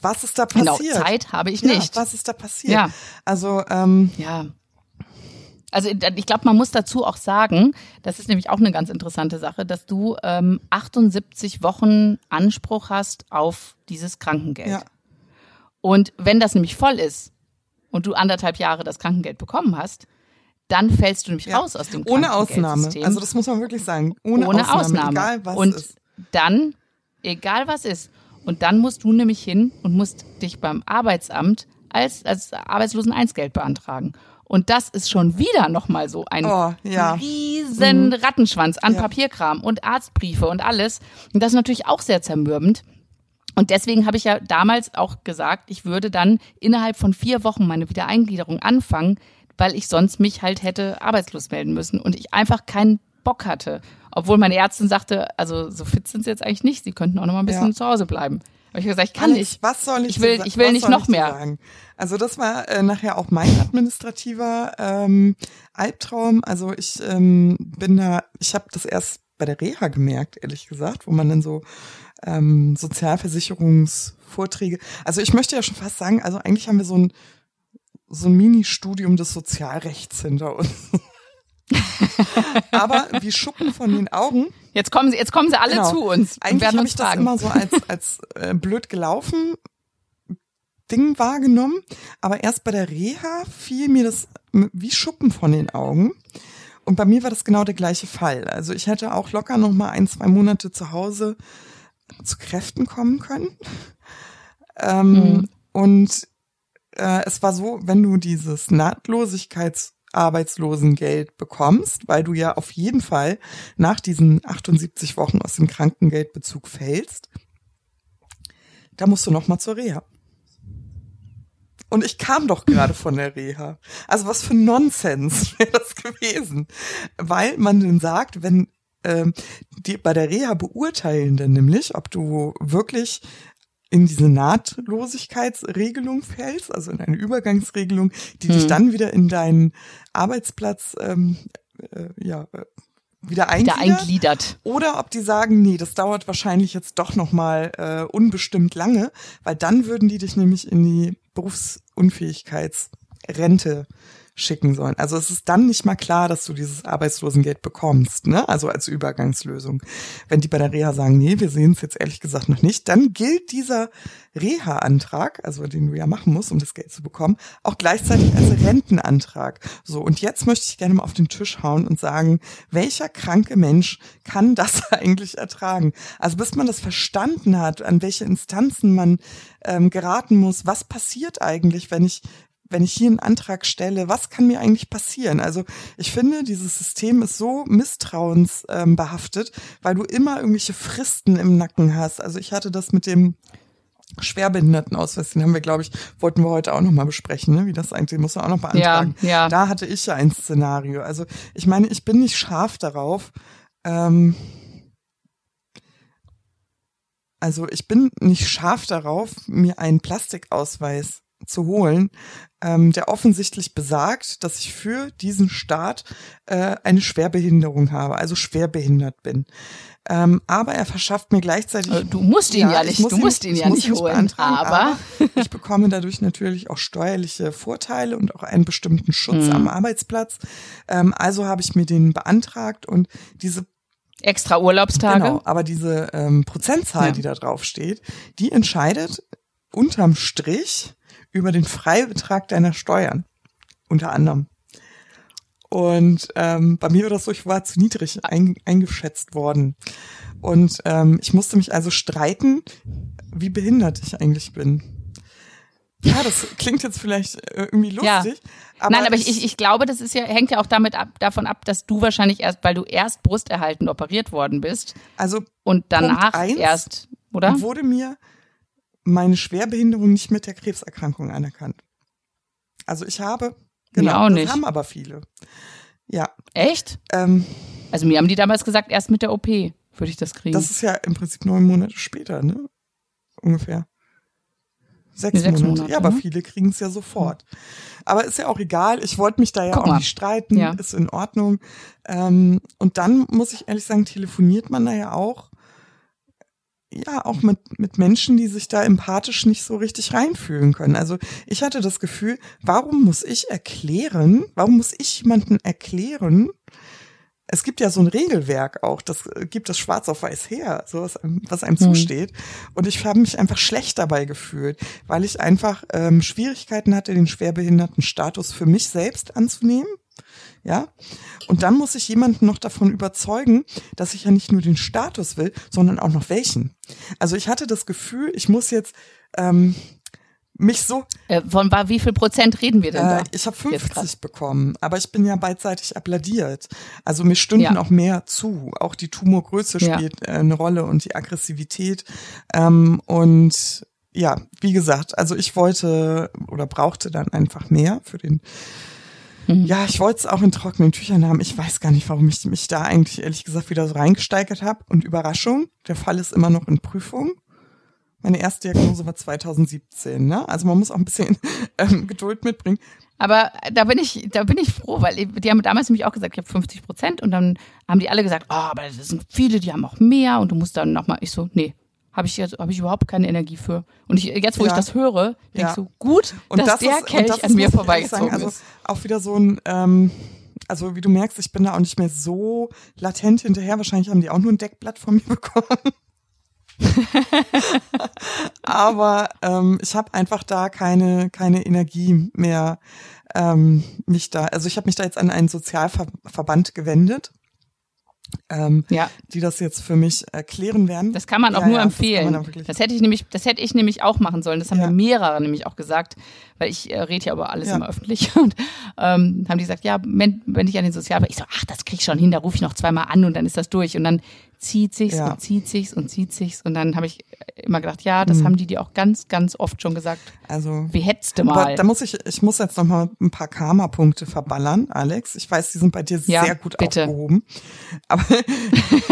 Was ist da genau, passiert? Genau, Zeit habe ich nicht. Ja, was ist da passiert? Ja. Also, ähm, ja. Also ich glaube, man muss dazu auch sagen, das ist nämlich auch eine ganz interessante Sache, dass du ähm, 78 Wochen Anspruch hast auf dieses Krankengeld. Ja. Und wenn das nämlich voll ist und du anderthalb Jahre das Krankengeld bekommen hast, dann fällst du nämlich ja. raus aus dem Ohne Ausnahme. Also das muss man wirklich sagen. Ohne, Ohne Ausnahme, Ausnahme. Egal was und ist dann, egal was ist, und dann musst du nämlich hin und musst dich beim Arbeitsamt als, als Arbeitsloseneinsgeld beantragen. Und das ist schon wieder nochmal so ein oh, ja. riesen mhm. Rattenschwanz an ja. Papierkram und Arztbriefe und alles. Und das ist natürlich auch sehr zermürbend. Und deswegen habe ich ja damals auch gesagt, ich würde dann innerhalb von vier Wochen meine Wiedereingliederung anfangen, weil ich sonst mich halt hätte arbeitslos melden müssen und ich einfach keinen Bock hatte. Obwohl meine Ärztin sagte, also so fit sind sie jetzt eigentlich nicht, sie könnten auch noch mal ein bisschen ja. zu Hause bleiben. Aber ich habe gesagt, ich kann Alex, nicht. Was soll ich Ich will, ich will nicht noch mehr. Sagen? Also das war äh, nachher auch mein administrativer ähm, Albtraum. Also ich ähm, bin da, ich habe das erst bei der Reha gemerkt, ehrlich gesagt, wo man dann so ähm, Sozialversicherungsvorträge. Also ich möchte ja schon fast sagen, also eigentlich haben wir so ein so ein Mini-Studium des Sozialrechts hinter uns. Aber wie Schuppen von den Augen. Jetzt kommen sie, jetzt kommen sie alle genau. zu uns. Eigentlich habe ich das immer so als, als äh, blöd gelaufen Ding wahrgenommen. Aber erst bei der Reha fiel mir das wie Schuppen von den Augen. Und bei mir war das genau der gleiche Fall. Also ich hätte auch locker noch mal ein, zwei Monate zu Hause zu Kräften kommen können. Ähm, mhm. Und äh, es war so, wenn du dieses Nahtlosigkeits Arbeitslosengeld bekommst, weil du ja auf jeden Fall nach diesen 78 Wochen aus dem Krankengeldbezug fällst, da musst du noch mal zur Reha. Und ich kam doch gerade von der Reha. Also was für Nonsens wäre das gewesen. Weil man dann sagt, wenn ähm, die bei der Reha beurteilen dann nämlich, ob du wirklich in diese Nahtlosigkeitsregelung fällst, also in eine Übergangsregelung, die hm. dich dann wieder in deinen Arbeitsplatz ähm, äh, ja, äh, wieder eingliedert, wieder eingliedert. Oder ob die sagen, nee, das dauert wahrscheinlich jetzt doch nochmal äh, unbestimmt lange, weil dann würden die dich nämlich in die Berufsunfähigkeitsrente schicken sollen. Also es ist dann nicht mal klar, dass du dieses Arbeitslosengeld bekommst, ne? Also als Übergangslösung. Wenn die bei der Reha sagen, nee, wir sehen es jetzt ehrlich gesagt noch nicht, dann gilt dieser Reha-Antrag, also den du ja machen musst, um das Geld zu bekommen, auch gleichzeitig als Rentenantrag. So, und jetzt möchte ich gerne mal auf den Tisch hauen und sagen, welcher kranke Mensch kann das eigentlich ertragen? Also bis man das verstanden hat, an welche Instanzen man ähm, geraten muss, was passiert eigentlich, wenn ich wenn ich hier einen Antrag stelle, was kann mir eigentlich passieren? Also ich finde, dieses System ist so misstrauensbehaftet, ähm, weil du immer irgendwelche Fristen im Nacken hast. Also ich hatte das mit dem Schwerbehindertenausweis, den haben wir, glaube ich, wollten wir heute auch nochmal besprechen, ne? wie das eigentlich, muss man auch noch beantragen. Ja, ja. Da hatte ich ja ein Szenario. Also ich meine, ich bin nicht scharf darauf. Ähm, also ich bin nicht scharf darauf, mir einen Plastikausweis zu holen, ähm, der offensichtlich besagt, dass ich für diesen Staat äh, eine Schwerbehinderung habe, also schwerbehindert bin. Ähm, aber er verschafft mir gleichzeitig. Äh, du musst ihn ja, ja nicht, du musst ihn, ihn ja nicht holen. Aber, aber ich bekomme dadurch natürlich auch steuerliche Vorteile und auch einen bestimmten Schutz mhm. am Arbeitsplatz. Ähm, also habe ich mir den beantragt und diese extra Urlaubstage. Genau, aber diese ähm, Prozentzahl, ja. die da drauf steht, die entscheidet unterm Strich über den Freibetrag deiner Steuern. Unter anderem. Und ähm, bei mir war das so, ich war zu niedrig ein, eingeschätzt worden. Und ähm, ich musste mich also streiten, wie behindert ich eigentlich bin. Ja, das klingt jetzt vielleicht äh, irgendwie lustig. Ja. Aber Nein, aber ich, ich, ich glaube, das ist ja, hängt ja auch damit ab, davon ab, dass du wahrscheinlich erst, weil du erst brusterhaltend operiert worden bist. Also und danach erst, oder? Wurde mir meine Schwerbehinderung nicht mit der Krebserkrankung anerkannt. Also ich habe, genau, mir auch nicht. das haben aber viele. Ja. Echt? Ähm, also mir haben die damals gesagt, erst mit der OP würde ich das kriegen. Das ist ja im Prinzip neun Monate später, ne? Ungefähr. Sechs, sechs Monate. Monate. Ja, aber ne? viele kriegen es ja sofort. Aber ist ja auch egal. Ich wollte mich da ja Guck auch mal. nicht streiten. Ja. Ist in Ordnung. Ähm, und dann muss ich ehrlich sagen, telefoniert man da ja auch ja auch mit, mit Menschen, die sich da empathisch nicht so richtig reinfühlen können. Also ich hatte das Gefühl, warum muss ich erklären, warum muss ich jemanden erklären, es gibt ja so ein Regelwerk auch, das gibt das schwarz auf weiß her, so was, was einem mhm. zusteht. Und ich habe mich einfach schlecht dabei gefühlt, weil ich einfach ähm, Schwierigkeiten hatte, den schwerbehinderten Status für mich selbst anzunehmen ja. Und dann muss ich jemanden noch davon überzeugen, dass ich ja nicht nur den Status will, sondern auch noch welchen. Also ich hatte das Gefühl, ich muss jetzt ähm, mich so. Äh, von wie viel Prozent reden wir denn da? Äh, ich habe 50 bekommen, aber ich bin ja beidseitig applaudiert. Also mir stünden ja. auch mehr zu. Auch die Tumorgröße spielt ja. äh, eine Rolle und die Aggressivität. Ähm, und ja, wie gesagt, also ich wollte oder brauchte dann einfach mehr für den Mhm. Ja, ich wollte es auch in trockenen Tüchern haben. Ich weiß gar nicht, warum ich mich da eigentlich ehrlich gesagt wieder so reingesteigert habe. Und Überraschung, der Fall ist immer noch in Prüfung. Meine erste Diagnose war 2017, ne? Also man muss auch ein bisschen ähm, Geduld mitbringen. Aber da bin ich, da bin ich froh, weil die haben damals nämlich auch gesagt, ich habe 50 Prozent und dann haben die alle gesagt, oh, aber das sind viele, die haben auch mehr und du musst dann nochmal. Ich so, nee, habe ich jetzt habe ich überhaupt keine Energie für. Und ich, jetzt, wo ja. ich das höre, denke ja. so gut, und dass das der ist, Kelch an mir vorbeigezogen also ist. Auch wieder so ein, ähm, also wie du merkst, ich bin da auch nicht mehr so latent hinterher. Wahrscheinlich haben die auch nur ein Deckblatt von mir bekommen. Aber ähm, ich habe einfach da keine keine Energie mehr ähm, mich da. Also ich habe mich da jetzt an einen Sozialverband gewendet ähm, Ja. die das jetzt für mich erklären werden. Das kann man auch Ja, nur ja, das empfehlen. wirklich- Das, hätte ich nämlich, das hätte ich nämlich auch machen sollen. Das haben Ja. mir mehrere nämlich auch gesagt, weil ich äh, rede ja über alles immer öffentlich und ähm, haben die gesagt, ja, wenn, wenn ich an den Sozialbereich, ich so, ach, das krieg ich schon hin, da rufe ich noch zweimal an und dann ist das durch und dann zieht sich's Ja. und zieht sich's und zieht sich's und dann habe ich immer gedacht, ja, Mhm. das haben die dir auch ganz, ganz oft schon gesagt. also Wie hättest du Aber mal? da muss ich, ich muss jetzt noch mal ein paar Karma-Punkte verballern, Alex. Ich weiß, die sind bei dir Ja, sehr gut bitte. aufgehoben. Aber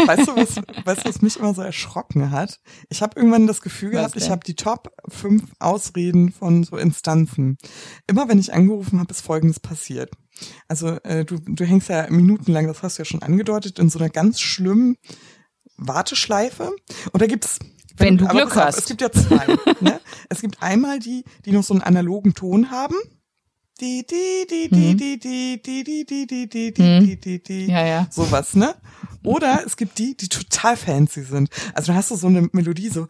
weißt du, was, weißt du, was mich immer so erschrocken hat? Ich habe irgendwann das Gefühl Was gehabt, ich denn? habe die Top fünf Ausreden von so Instanzen. Immer wenn ich angerufen habe, ist Folgendes passiert. Also äh, du, du hängst ja minutenlang, das hast du ja schon angedeutet, in so einer ganz schlimmen Warteschleife. Und da gibt's Wenn du aber Glück pass auf, hast. Es gibt ja zwei. ne? Es gibt einmal die, die noch so einen analogen Ton haben. Die, die, die, die, Mhm. die, die, die, die, die, die, die, die, Mhm. die, die, die. Ja, ja. Sowas, ne? Oder es gibt die, die total fancy sind. Also da hast du so eine Melodie, so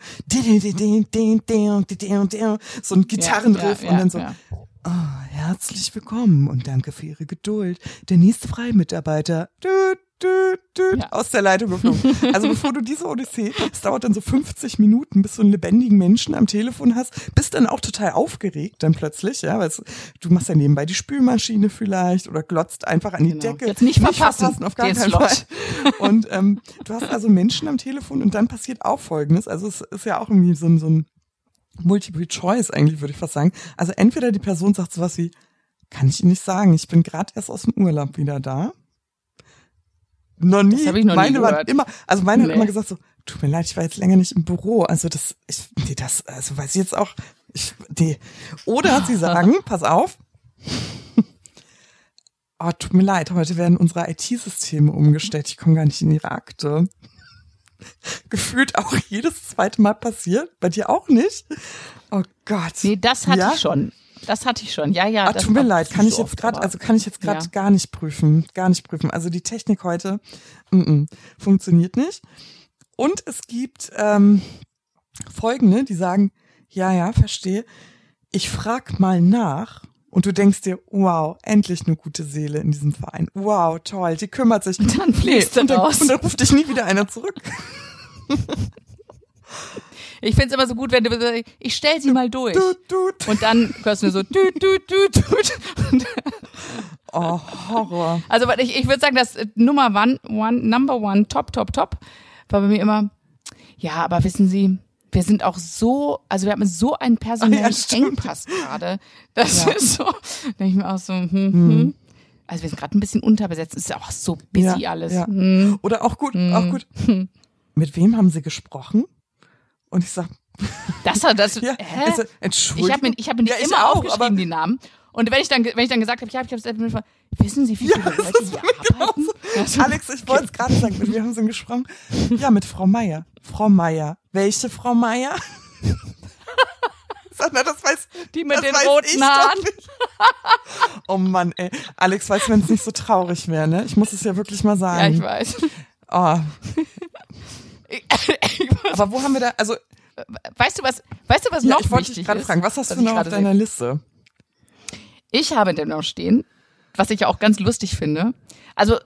so ein Gitarrenriff und dann so. Oh, herzlich willkommen und danke für Ihre Geduld. Der nächste freie Mitarbeiter düt, düt, düt, Ja. aus der Leitung geflogen. Also bevor du diese Odyssee, es dauert dann so 50 Minuten, bis du einen lebendigen Menschen am Telefon hast, bist dann auch total aufgeregt dann plötzlich, ja, weil du machst ja nebenbei die Spülmaschine vielleicht oder glotzt einfach an die Genau. Decke. Jetzt nicht verpassen, auf gar keinen. Fall. Und ähm, du hast also Menschen am Telefon und dann passiert auch Folgendes. Also es ist ja auch irgendwie so ein, so ein Multiple Choice eigentlich, würde ich fast sagen. Also entweder die Person sagt sowas wie, kann ich Ihnen nicht sagen, ich bin gerade erst aus dem Urlaub wieder da. Noch nie. Das ich noch nie meine waren gehört. immer, also meine Nee. hat immer gesagt so, tut mir leid, ich war jetzt länger nicht im Büro. Also das, ich, nee, das, also weiß ich jetzt auch, ich, nee. Oder sie sagen, pass auf, oh, tut mir leid, heute werden unsere IT-Systeme umgestellt, ich komme gar nicht in ihre Akte. Gefühlt auch jedes zweite Mal passiert, bei dir auch nicht? Oh Gott. Nee, das hatte Ja? ich schon. Das hatte ich schon. Ja, ja. Ah, tut mir leid, kann ich so jetzt gerade, aber- also kann ich jetzt gerade Ja. gar nicht prüfen, gar nicht prüfen. Also die Technik heute mm -mm, funktioniert nicht. Und es gibt ähm, Folgende, die sagen, ja, ja, verstehe. Ich frag mal nach. Und du denkst dir, wow, endlich eine gute Seele in diesem Verein. Wow, toll, die kümmert sich. Und dann fliegst du und, dann, raus. und dann ruft dich nie wieder einer zurück. Ich find's immer so gut, wenn du sagst, ich stell sie mal durch. Tut, tut. Und dann hörst du nur so düt, düt, düt. Und, Oh, Horror. also ich, ich würde sagen, das Nummer one, one, number one, top, top, top, war bei mir immer, ja, aber wissen Sie, wir sind auch so, also wir haben so einen personellen Ah, ja. Engpass gerade. Das Ja. ist so, denke ich mir auch so, hm, hm. Also wir sind gerade ein bisschen unterbesetzt, es ist auch so busy Ja, alles. ja. Hm. Oder auch gut, auch gut. Mit wem haben sie gesprochen? Und ich sag, Das hat das, ja, hä? also, Entschuldigung. Ich habe mir, ich hab mir Ja, ich immer auch, aufgeschrieben, die Namen. Und wenn ich dann, wenn ich dann gesagt habe, ja, ich habe es wissen Sie, wie viele das Leute hier arbeiten? Also, Alex, ich wollte es gerade sagen, mit wem haben sie gesprochen? Ja, mit Frau Meier. Frau Meier. Welche Frau Meier? Sag, na, das weiß, Die mit den weiß roten Haaren. Oh Mann, ey. Alex, weißt du, wenn es nicht so traurig wäre, ne? Ich muss es ja wirklich mal ja, ich sagen. weiß. oh. Aber wo haben wir da, also, weißt du was, weißt du was ja, noch ich wollte wichtig dich gerade fragen, was hast du noch auf deiner? Liste? Ich habe denn noch stehen, was ich ja auch ganz lustig finde. Also,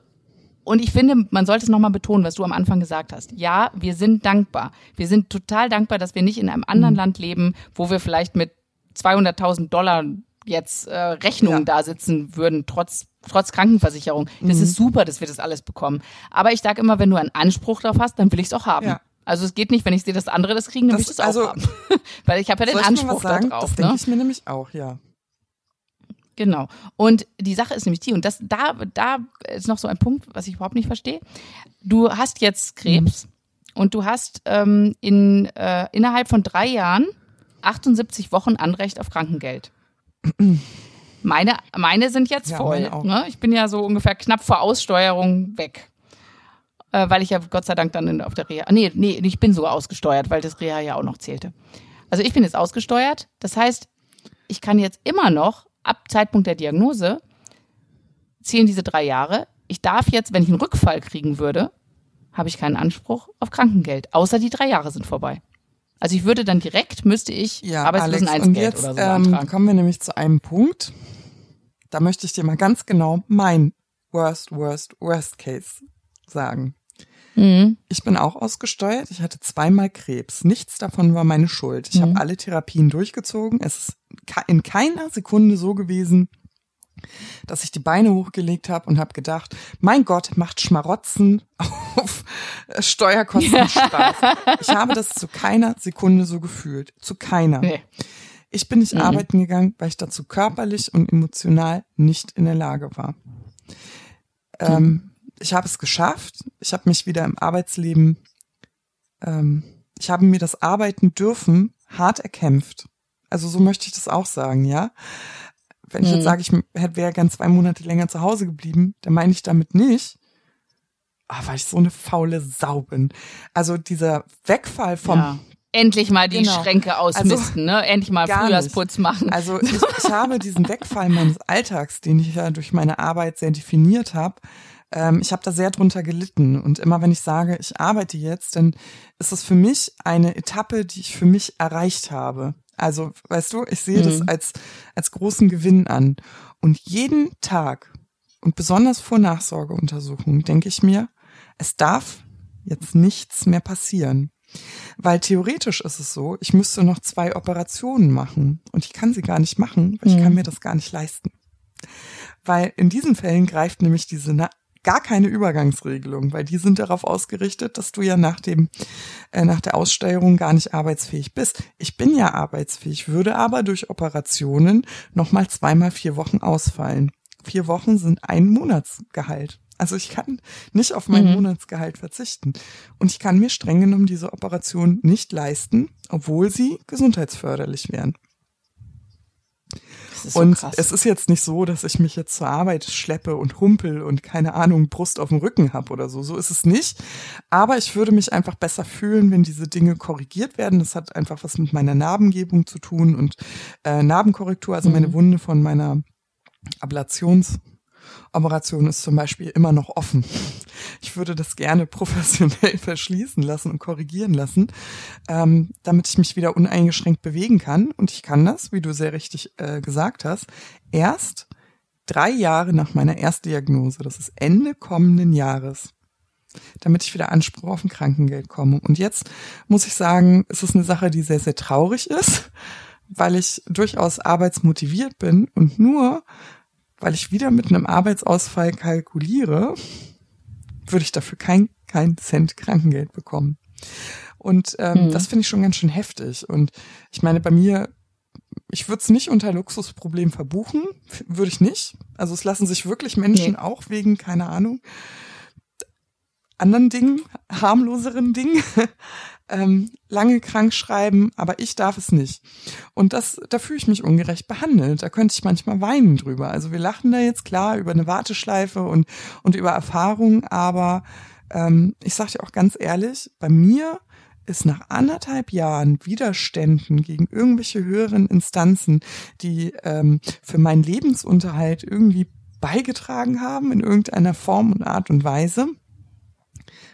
und ich finde, man sollte es nochmal betonen, was du am Anfang gesagt hast. Ja, wir sind dankbar. Wir sind total dankbar, dass wir nicht in einem anderen Mhm. Land leben, wo wir vielleicht mit 200.000 Dollar jetzt äh, Rechnungen Ja. da sitzen würden, trotz, trotz Krankenversicherung. Das Mhm. ist super, dass wir das alles bekommen. Aber ich sage immer, wenn du einen Anspruch drauf hast, dann will ich es auch haben. Ja. Also es geht nicht, wenn ich sehe, dass andere das kriegen, dann Das- will ich das auch also- haben. Weil ich habe ja den Anspruch da sagen? drauf. Das ne? denke ich mir nämlich auch, ja. Genau. Und die Sache ist nämlich die, und das, da, da ist noch so ein Punkt, was ich überhaupt nicht verstehe. Du hast jetzt Krebs und du hast ähm, in, äh, innerhalb von drei Jahren 78 Wochen Anrecht auf Krankengeld. Meine, meine sind jetzt Ja, voll. Ne? Ich bin ja so ungefähr knapp vor Aussteuerung weg. Äh, weil ich ja Gott sei Dank dann in, auf der Reha. Nee, nee, ich bin sogar ausgesteuert, weil das Reha ja auch noch zählte. Also ich bin jetzt ausgesteuert. Das heißt, ich kann jetzt immer noch ab Zeitpunkt der Diagnose zählen diese drei Jahre. Ich darf jetzt, wenn ich einen Rückfall kriegen würde, habe ich keinen Anspruch auf Krankengeld, außer die drei Jahre sind vorbei. Also ich würde dann direkt, müsste ich Ja, jetzt oder so ähm, beantragen. kommen wir nämlich zu einem Punkt. Da möchte ich dir mal ganz genau mein Worst, Worst, Worst Case sagen. Mhm. Ich bin auch ausgesteuert. Ich hatte zweimal Krebs. Nichts davon war meine Schuld. Ich Mhm. habe alle Therapien durchgezogen. Es ist in keiner Sekunde so gewesen, dass ich die Beine hochgelegt habe und habe gedacht, mein Gott, macht Schmarotzen auf Steuerkosten Spaß. Ich habe das zu keiner Sekunde so gefühlt. Zu keiner. Nee. Ich bin nicht Mhm. arbeiten gegangen, weil ich dazu körperlich und emotional nicht in der Lage war. Ähm, ich habe es geschafft. Ich habe mich wieder im Arbeitsleben, ähm, ich habe mir das Arbeiten dürfen hart erkämpft. Also so möchte ich das auch sagen, ja. Wenn ich Mhm. jetzt sage, ich hätte- wäre gern zwei Monate länger zu Hause geblieben, dann meine ich damit nicht, ah, weil ich so eine faule Sau bin. Also dieser Wegfall vom ja. Endlich mal die Genau. Schränke ausmisten, ne? Endlich mal Frühjahrsputz machen. Also ich, ich habe diesen Wegfall meines Alltags, den ich ja durch meine Arbeit sehr definiert habe, ähm, ich habe da sehr drunter gelitten. Und immer wenn ich sage, ich arbeite jetzt, dann ist es für mich eine Etappe, die ich für mich erreicht habe. Also, weißt du, ich sehe das Mhm. als, als großen Gewinn an. Und jeden Tag und besonders vor Nachsorgeuntersuchungen denke ich mir, es darf jetzt nichts mehr passieren. Weil theoretisch ist es so, ich müsste noch zwei Operationen machen und ich kann sie gar nicht machen, weil ich Mhm. kann mir das gar nicht leisten. Weil in diesen Fällen greift nämlich diese gar keine Übergangsregelung, weil die sind darauf ausgerichtet, dass du ja nach dem äh, nach der Aussteuerung gar nicht arbeitsfähig bist. Ich bin ja arbeitsfähig, würde aber durch Operationen noch mal zweimal vier Wochen ausfallen. Vier Wochen sind ein Monatsgehalt. Also ich kann nicht auf mein Mhm. Monatsgehalt verzichten. Und ich kann mir streng genommen diese Operation nicht leisten, obwohl sie gesundheitsförderlich wären. So und krass. es ist jetzt nicht so, dass ich mich jetzt zur Arbeit schleppe und humpel und keine Ahnung, Brust auf dem Rücken habe oder so. So ist es nicht. Aber ich würde mich einfach besser fühlen, wenn diese Dinge korrigiert werden. Das hat einfach was mit meiner Narbengebung zu tun und äh, Narbenkorrektur, also meine Mhm. Wunde von meiner Ablationsoperation ist zum Beispiel immer noch offen. Ich würde das gerne professionell verschließen lassen und korrigieren lassen, ähm, damit ich mich wieder uneingeschränkt bewegen kann. Und ich kann das, wie du sehr richtig äh, gesagt hast, erst drei Jahre nach meiner Erstdiagnose, das ist Ende kommenden Jahres, damit ich wieder Anspruch auf ein Krankengeld komme. Und jetzt muss ich sagen, es ist eine Sache, die sehr, sehr traurig ist, weil ich durchaus arbeitsmotiviert bin und nur, weil ich wieder mit einem Arbeitsausfall kalkuliere, würde ich dafür kein, kein Cent Krankengeld bekommen. Und ähm, Mhm. das finde ich schon ganz schön heftig. Und ich meine, bei mir, ich würde es nicht unter Luxusproblem verbuchen, würde ich nicht. Also es lassen sich wirklich Menschen Nee. auch wegen, keine Ahnung, anderen Dingen, harmloseren Dingen, ähm, lange krank schreiben, aber ich darf es nicht. Und das, da fühle ich mich ungerecht behandelt. Da könnte ich manchmal weinen drüber. Also wir lachen da jetzt klar über eine Warteschleife und, und über Erfahrung, aber ähm, ich sage dir auch ganz ehrlich, bei mir ist nach anderthalb Jahren Widerständen gegen irgendwelche höheren Instanzen, die ähm, für meinen Lebensunterhalt irgendwie beigetragen haben in irgendeiner Form und Art und Weise,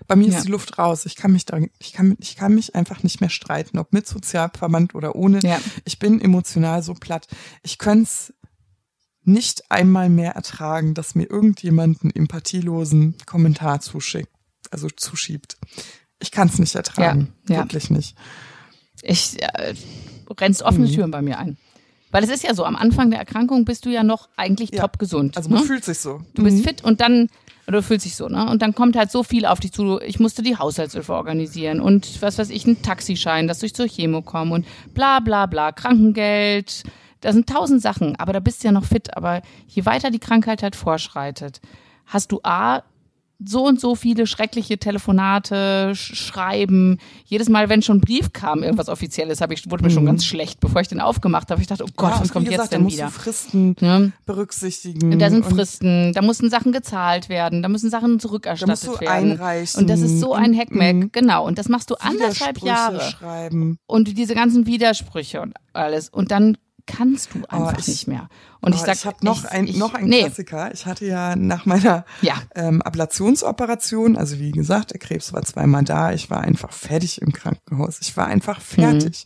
bei mir Ja. ist die Luft raus. Ich kann mich da, ich kann, ich kann mich einfach nicht mehr streiten, ob mit Sozialverband oder ohne. Ja. Ich bin emotional so platt. Ich könnte es nicht einmal mehr ertragen, dass mir irgendjemand einen empathielosen Kommentar zuschickt, also zuschiebt. Ich kann es nicht ertragen. Ja, ja. Wirklich nicht. Ich äh, rennst offene Mhm. Türen bei mir ein. Weil es ist ja so, am Anfang der Erkrankung bist du ja noch eigentlich Ja. top gesund. Also ne? man fühlt sich so. Du bist Mhm. fit und dann, du fühlst dich so, ne? Und dann kommt halt so viel auf dich zu. Ich musste die Haushaltshilfe organisieren und was weiß ich, einen Taxischein, dass ich zur Chemo komme und bla bla bla, Krankengeld. Da sind tausend Sachen, aber da bist du ja noch fit. Aber je weiter die Krankheit halt vorschreitet, hast du A, so und so viele schreckliche Telefonate, Sch Schreiben. Jedes Mal, wenn schon ein Brief kam, irgendwas Offizielles, hab ich, wurde mir schon ganz schlecht, bevor ich den aufgemacht habe. Ich dachte, oh Gott, Mhm. ja, was und kommt jetzt gesagt, da denn musst wieder? du Fristen Ne? berücksichtigen. Da sind und Fristen, da müssen Sachen gezahlt werden, da müssen Sachen Da musst zurückerstattet du werden. einreichen. Und das ist so ein und, Hackmack, mm, genau. Und das machst du anderthalb Jahre. schreiben. Und diese ganzen Widersprüche und alles. Und dann kannst du einfach ich- nicht mehr. Und ich Aber sag, ich habe noch ein ich, noch ein nee, Klassiker. Ich hatte ja nach meiner Ja. ähm, Ablationsoperation, also wie gesagt, der Krebs war zweimal da. Ich war einfach fertig im Krankenhaus. Ich war einfach fertig.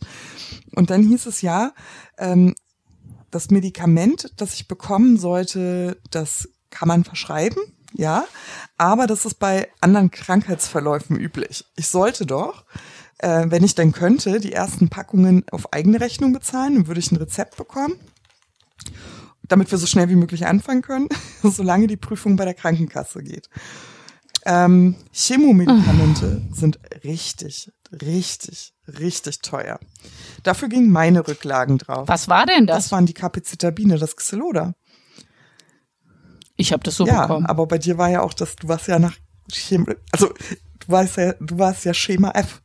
Und dann hieß es ja, ähm, das Medikament, das ich bekommen sollte, das kann man verschreiben, Ja, aber das ist bei anderen Krankheitsverläufen üblich. Ich sollte doch, äh, wenn ich denn könnte, die ersten Packungen auf eigene Rechnung bezahlen, dann würde ich ein Rezept bekommen, damit wir so schnell wie möglich anfangen können, solange die Prüfung bei der Krankenkasse geht. Ähm, Chemomedikamente sind richtig, richtig, richtig teuer. Dafür gingen meine Rücklagen drauf. Was war denn das? Das waren die Capizitabine, das Xyloda. Ich habe das so ja, bekommen. aber bei dir war ja auch das, du warst ja nach Chem also du warst ja, du warst ja Schema F.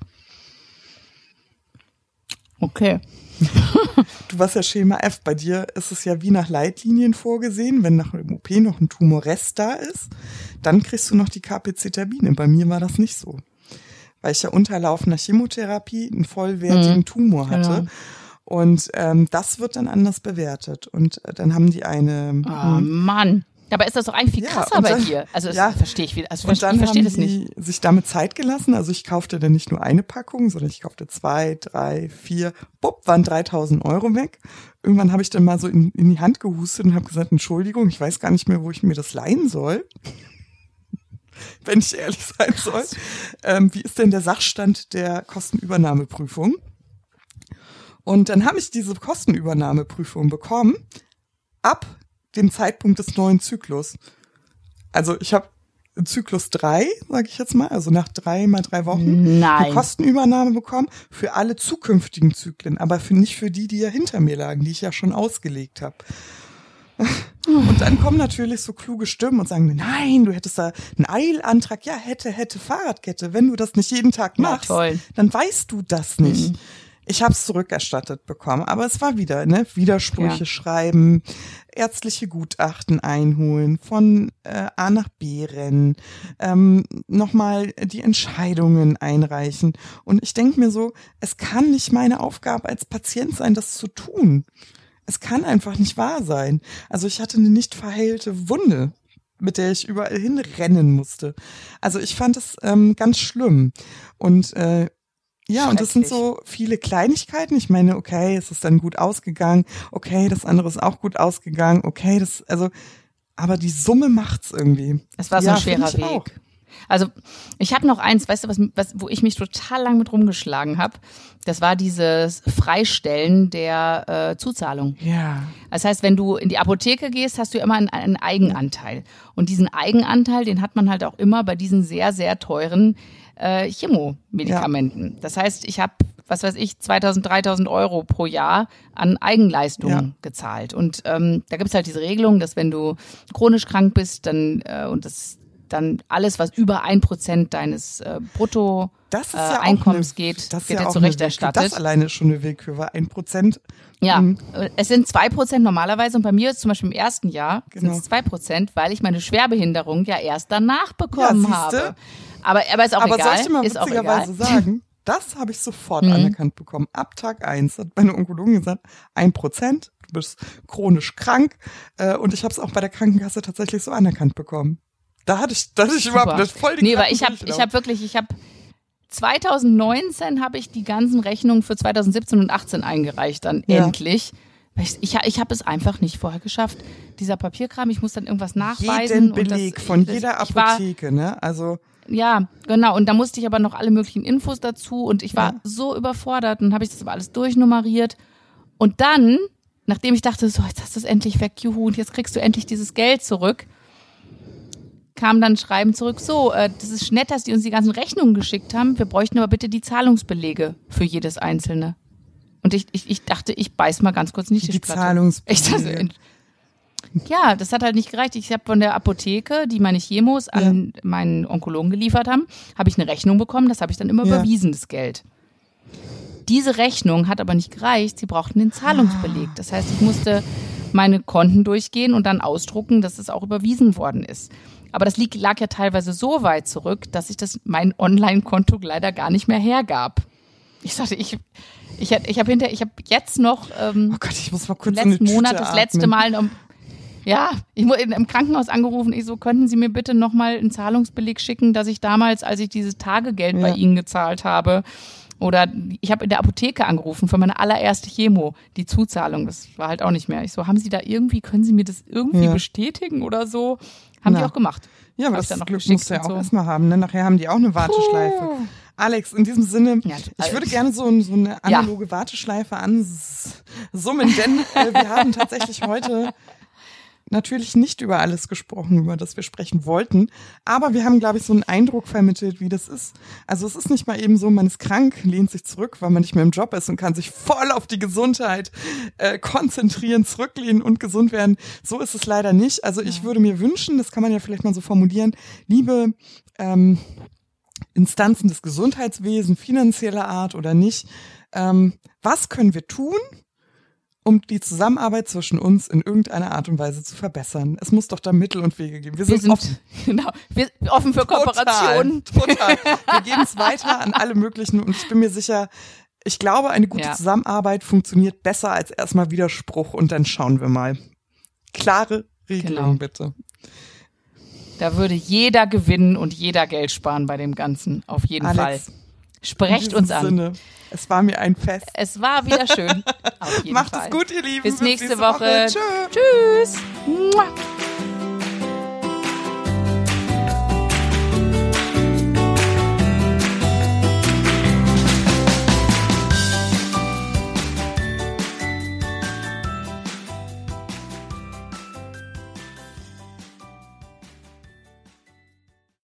Okay. Du warst ja Schema F. Bei dir ist es ja wie nach Leitlinien vorgesehen. Wenn nach dem OP noch ein Tumorrest da ist, dann kriegst du noch die Capizitabine. Bei mir war das nicht so. Weil ich ja unterlaufender Chemotherapie einen vollwertigen Mhm, Tumor hatte. genau. Und ähm, das wird dann anders bewertet. Und äh, dann haben die eine. Oh Mann. Aber ist das doch eigentlich viel Ja, krasser und bei dann- dir? Also das ja. verstehe ich wieder. Also Und ich dann verstehe haben das nicht. die sich damit Zeit gelassen. Also ich kaufte dann nicht nur eine Packung, sondern ich kaufte zwei, drei, vier. Bupp, waren 3000 Euro weg. Irgendwann habe ich dann mal so in, in die Hand gehustet und habe gesagt, Entschuldigung, ich weiß gar nicht mehr, wo ich mir das leihen soll. Wenn ich ehrlich sein soll. Ähm, wie ist denn der Sachstand der Kostenübernahmeprüfung? Und dann habe ich diese Kostenübernahmeprüfung bekommen ab dem Zeitpunkt des neuen Zyklus. Also ich habe Zyklus drei, sage ich jetzt mal, also nach drei mal drei Wochen, Nein. eine Kostenübernahme bekommen für alle zukünftigen Zyklen, aber für nicht für die, die ja hinter mir lagen, die ich ja schon ausgelegt habe. Und dann kommen natürlich so kluge Stimmen und sagen, nein, du hättest da einen Eilantrag, ja, hätte, hätte, Fahrradkette. Wenn du das nicht jeden Tag Ja, machst, toll. dann weißt du das nicht. Ich habe es zurückerstattet bekommen, aber es war wieder, ne, Widersprüche Ja. schreiben, ärztliche Gutachten einholen, von äh, A nach B rennen, ähm, nochmal die Entscheidungen einreichen. Und ich denke mir so, es kann nicht meine Aufgabe als Patient sein, das zu tun. Es kann einfach nicht wahr sein. Also ich hatte eine nicht verheilte Wunde, mit der ich überall hinrennen musste. Also ich fand es ähm, ganz schlimm. Und äh, ja, und das sind so viele Kleinigkeiten. Ich meine, okay, es ist dann gut ausgegangen. Okay, das andere ist auch gut ausgegangen. Okay, das, also, aber die Summe macht's irgendwie. Es war so Ja, ein schwerer ich auch. Weg. Also ich habe noch eins, weißt du, was, was, wo ich mich total lang mit rumgeschlagen habe. Das war dieses Freistellen der äh, Zuzahlung. Ja. Das heißt, wenn du in die Apotheke gehst, hast du immer einen, einen Eigenanteil. Und diesen Eigenanteil, den hat man halt auch immer bei diesen sehr, sehr teuren äh, Chemomedikamenten. Das heißt, ich habe, was weiß ich, 2000, 3000 Euro pro Jahr an Eigenleistungen Ja. gezahlt. Und ähm, da gibt es halt diese Regelung, dass wenn du chronisch krank bist, dann äh, und das dann alles, was über ein Prozent deines äh, Brutto Das ist äh, ja auch Einkommens eine, geht, das wird ja dir Willkür. Das alleine ist schon eine Willkür, weil ein Prozent. Ja, Mhm. es sind zwei Prozent normalerweise und bei mir ist zum Beispiel im ersten Jahr Genau. sind es zwei Prozent, weil ich meine Schwerbehinderung ja erst danach bekommen Ja, habe. Aber, aber ist auch Aber egal. soll ich dir mal ist witzigerweise sagen, das habe ich sofort Mhm. anerkannt bekommen. Ab Tag eins hat meine Onkologin gesagt, ein Prozent, du bist chronisch krank. Äh, und ich habe es auch bei der Krankenkasse tatsächlich so anerkannt bekommen. Da hatte ich, da hatte ich überhaupt nicht voll die Nee, weil ich habe ich hab wirklich, ich habe 2019 habe ich die ganzen Rechnungen für 2017 und 18 eingereicht dann Ja. endlich. Ich, ich, ich habe es einfach nicht vorher geschafft. Dieser Papierkram, ich muss dann irgendwas nachweisen. jeden und das- Beleg von jeder ich war- Apotheke, ne? Also Ja, genau. Und da musste ich aber noch alle möglichen Infos dazu und ich war Ja. so überfordert und habe ich das aber alles durchnummeriert. Und dann, nachdem ich dachte, so, jetzt hast du es endlich weg, juhu, und jetzt kriegst du endlich dieses Geld zurück, kam dann ein Schreiben zurück, so, äh, das ist nett, dass die uns die ganzen Rechnungen geschickt haben, wir bräuchten aber bitte die Zahlungsbelege für jedes einzelne. Und ich, ich, ich dachte, ich beiß mal ganz kurz in die die Tischplatte. Zahlungsbelege. Ich dachte, ja, das hat halt nicht gereicht. Ich habe von der Apotheke, die meine Chemos an meinen Onkologen geliefert haben, habe ich eine Rechnung bekommen. Das habe ich dann immer Ja. überwiesen, das Geld. Diese Rechnung hat aber nicht gereicht. Sie brauchten den Zahlungsbeleg. Das heißt, ich musste meine Konten durchgehen und dann ausdrucken, dass es auch überwiesen worden ist. Aber das lag ja teilweise so weit zurück, dass ich das mein Online-Konto leider gar nicht mehr hergab. Ich sagte, ich, ich, ich habe hinter, ich habe jetzt noch ähm, oh Gott, ich muss mal kurz letzten Monat das letzte. Mal um, ja, ich wurde im Krankenhaus angerufen, ich so, könnten Sie mir bitte nochmal einen Zahlungsbeleg schicken, dass ich damals, als ich dieses Tagegeld bei Ja. Ihnen gezahlt habe, oder ich habe in der Apotheke angerufen für meine allererste Chemo, die Zuzahlung, das war halt auch nicht mehr. Ich so, haben Sie da irgendwie, können Sie mir das irgendwie Ja. bestätigen oder so? Haben die Na. auch gemacht. Ja, aber das dann noch Glück musst du ja auch so. erstmal haben. Ne? Nachher haben die auch eine Warteschleife. Alex, in diesem Sinne, Ja, ich würde gerne so, so eine Ja. analoge Warteschleife ansummen, denn äh, wir haben tatsächlich heute natürlich nicht über alles gesprochen, über das wir sprechen wollten, aber wir haben, glaube ich, so einen Eindruck vermittelt, wie das ist. Also es ist nicht mal eben so, man ist krank, lehnt sich zurück, weil man nicht mehr im Job ist und kann sich voll auf die Gesundheit äh, konzentrieren, zurücklehnen und gesund werden. So ist es leider nicht. Also ich würde mir wünschen, das kann man ja vielleicht mal so formulieren, liebe ähm, Instanzen des Gesundheitswesens, finanzieller Art oder nicht, ähm, was können wir tun, um die Zusammenarbeit zwischen uns in irgendeiner Art und Weise zu verbessern? Es muss doch da Mittel und Wege geben. Wir Wir sind, sind offen. genau, wir sind offen für Kooperationen. Total, total. Wir geben es weiter an alle möglichen und ich bin mir sicher, ich glaube, eine gute Ja. Zusammenarbeit funktioniert besser als erstmal Widerspruch und dann schauen wir mal. Klare Regelung Genau. bitte. Da würde jeder gewinnen und jeder Geld sparen bei dem Ganzen. Auf jeden Alex, Fall. Sprecht uns an. Sinne, es war mir ein Fest. Es war wieder schön. Macht Fall. es gut, ihr Lieben. Bis nächste Woche. Tschö. Tschüss. Mua.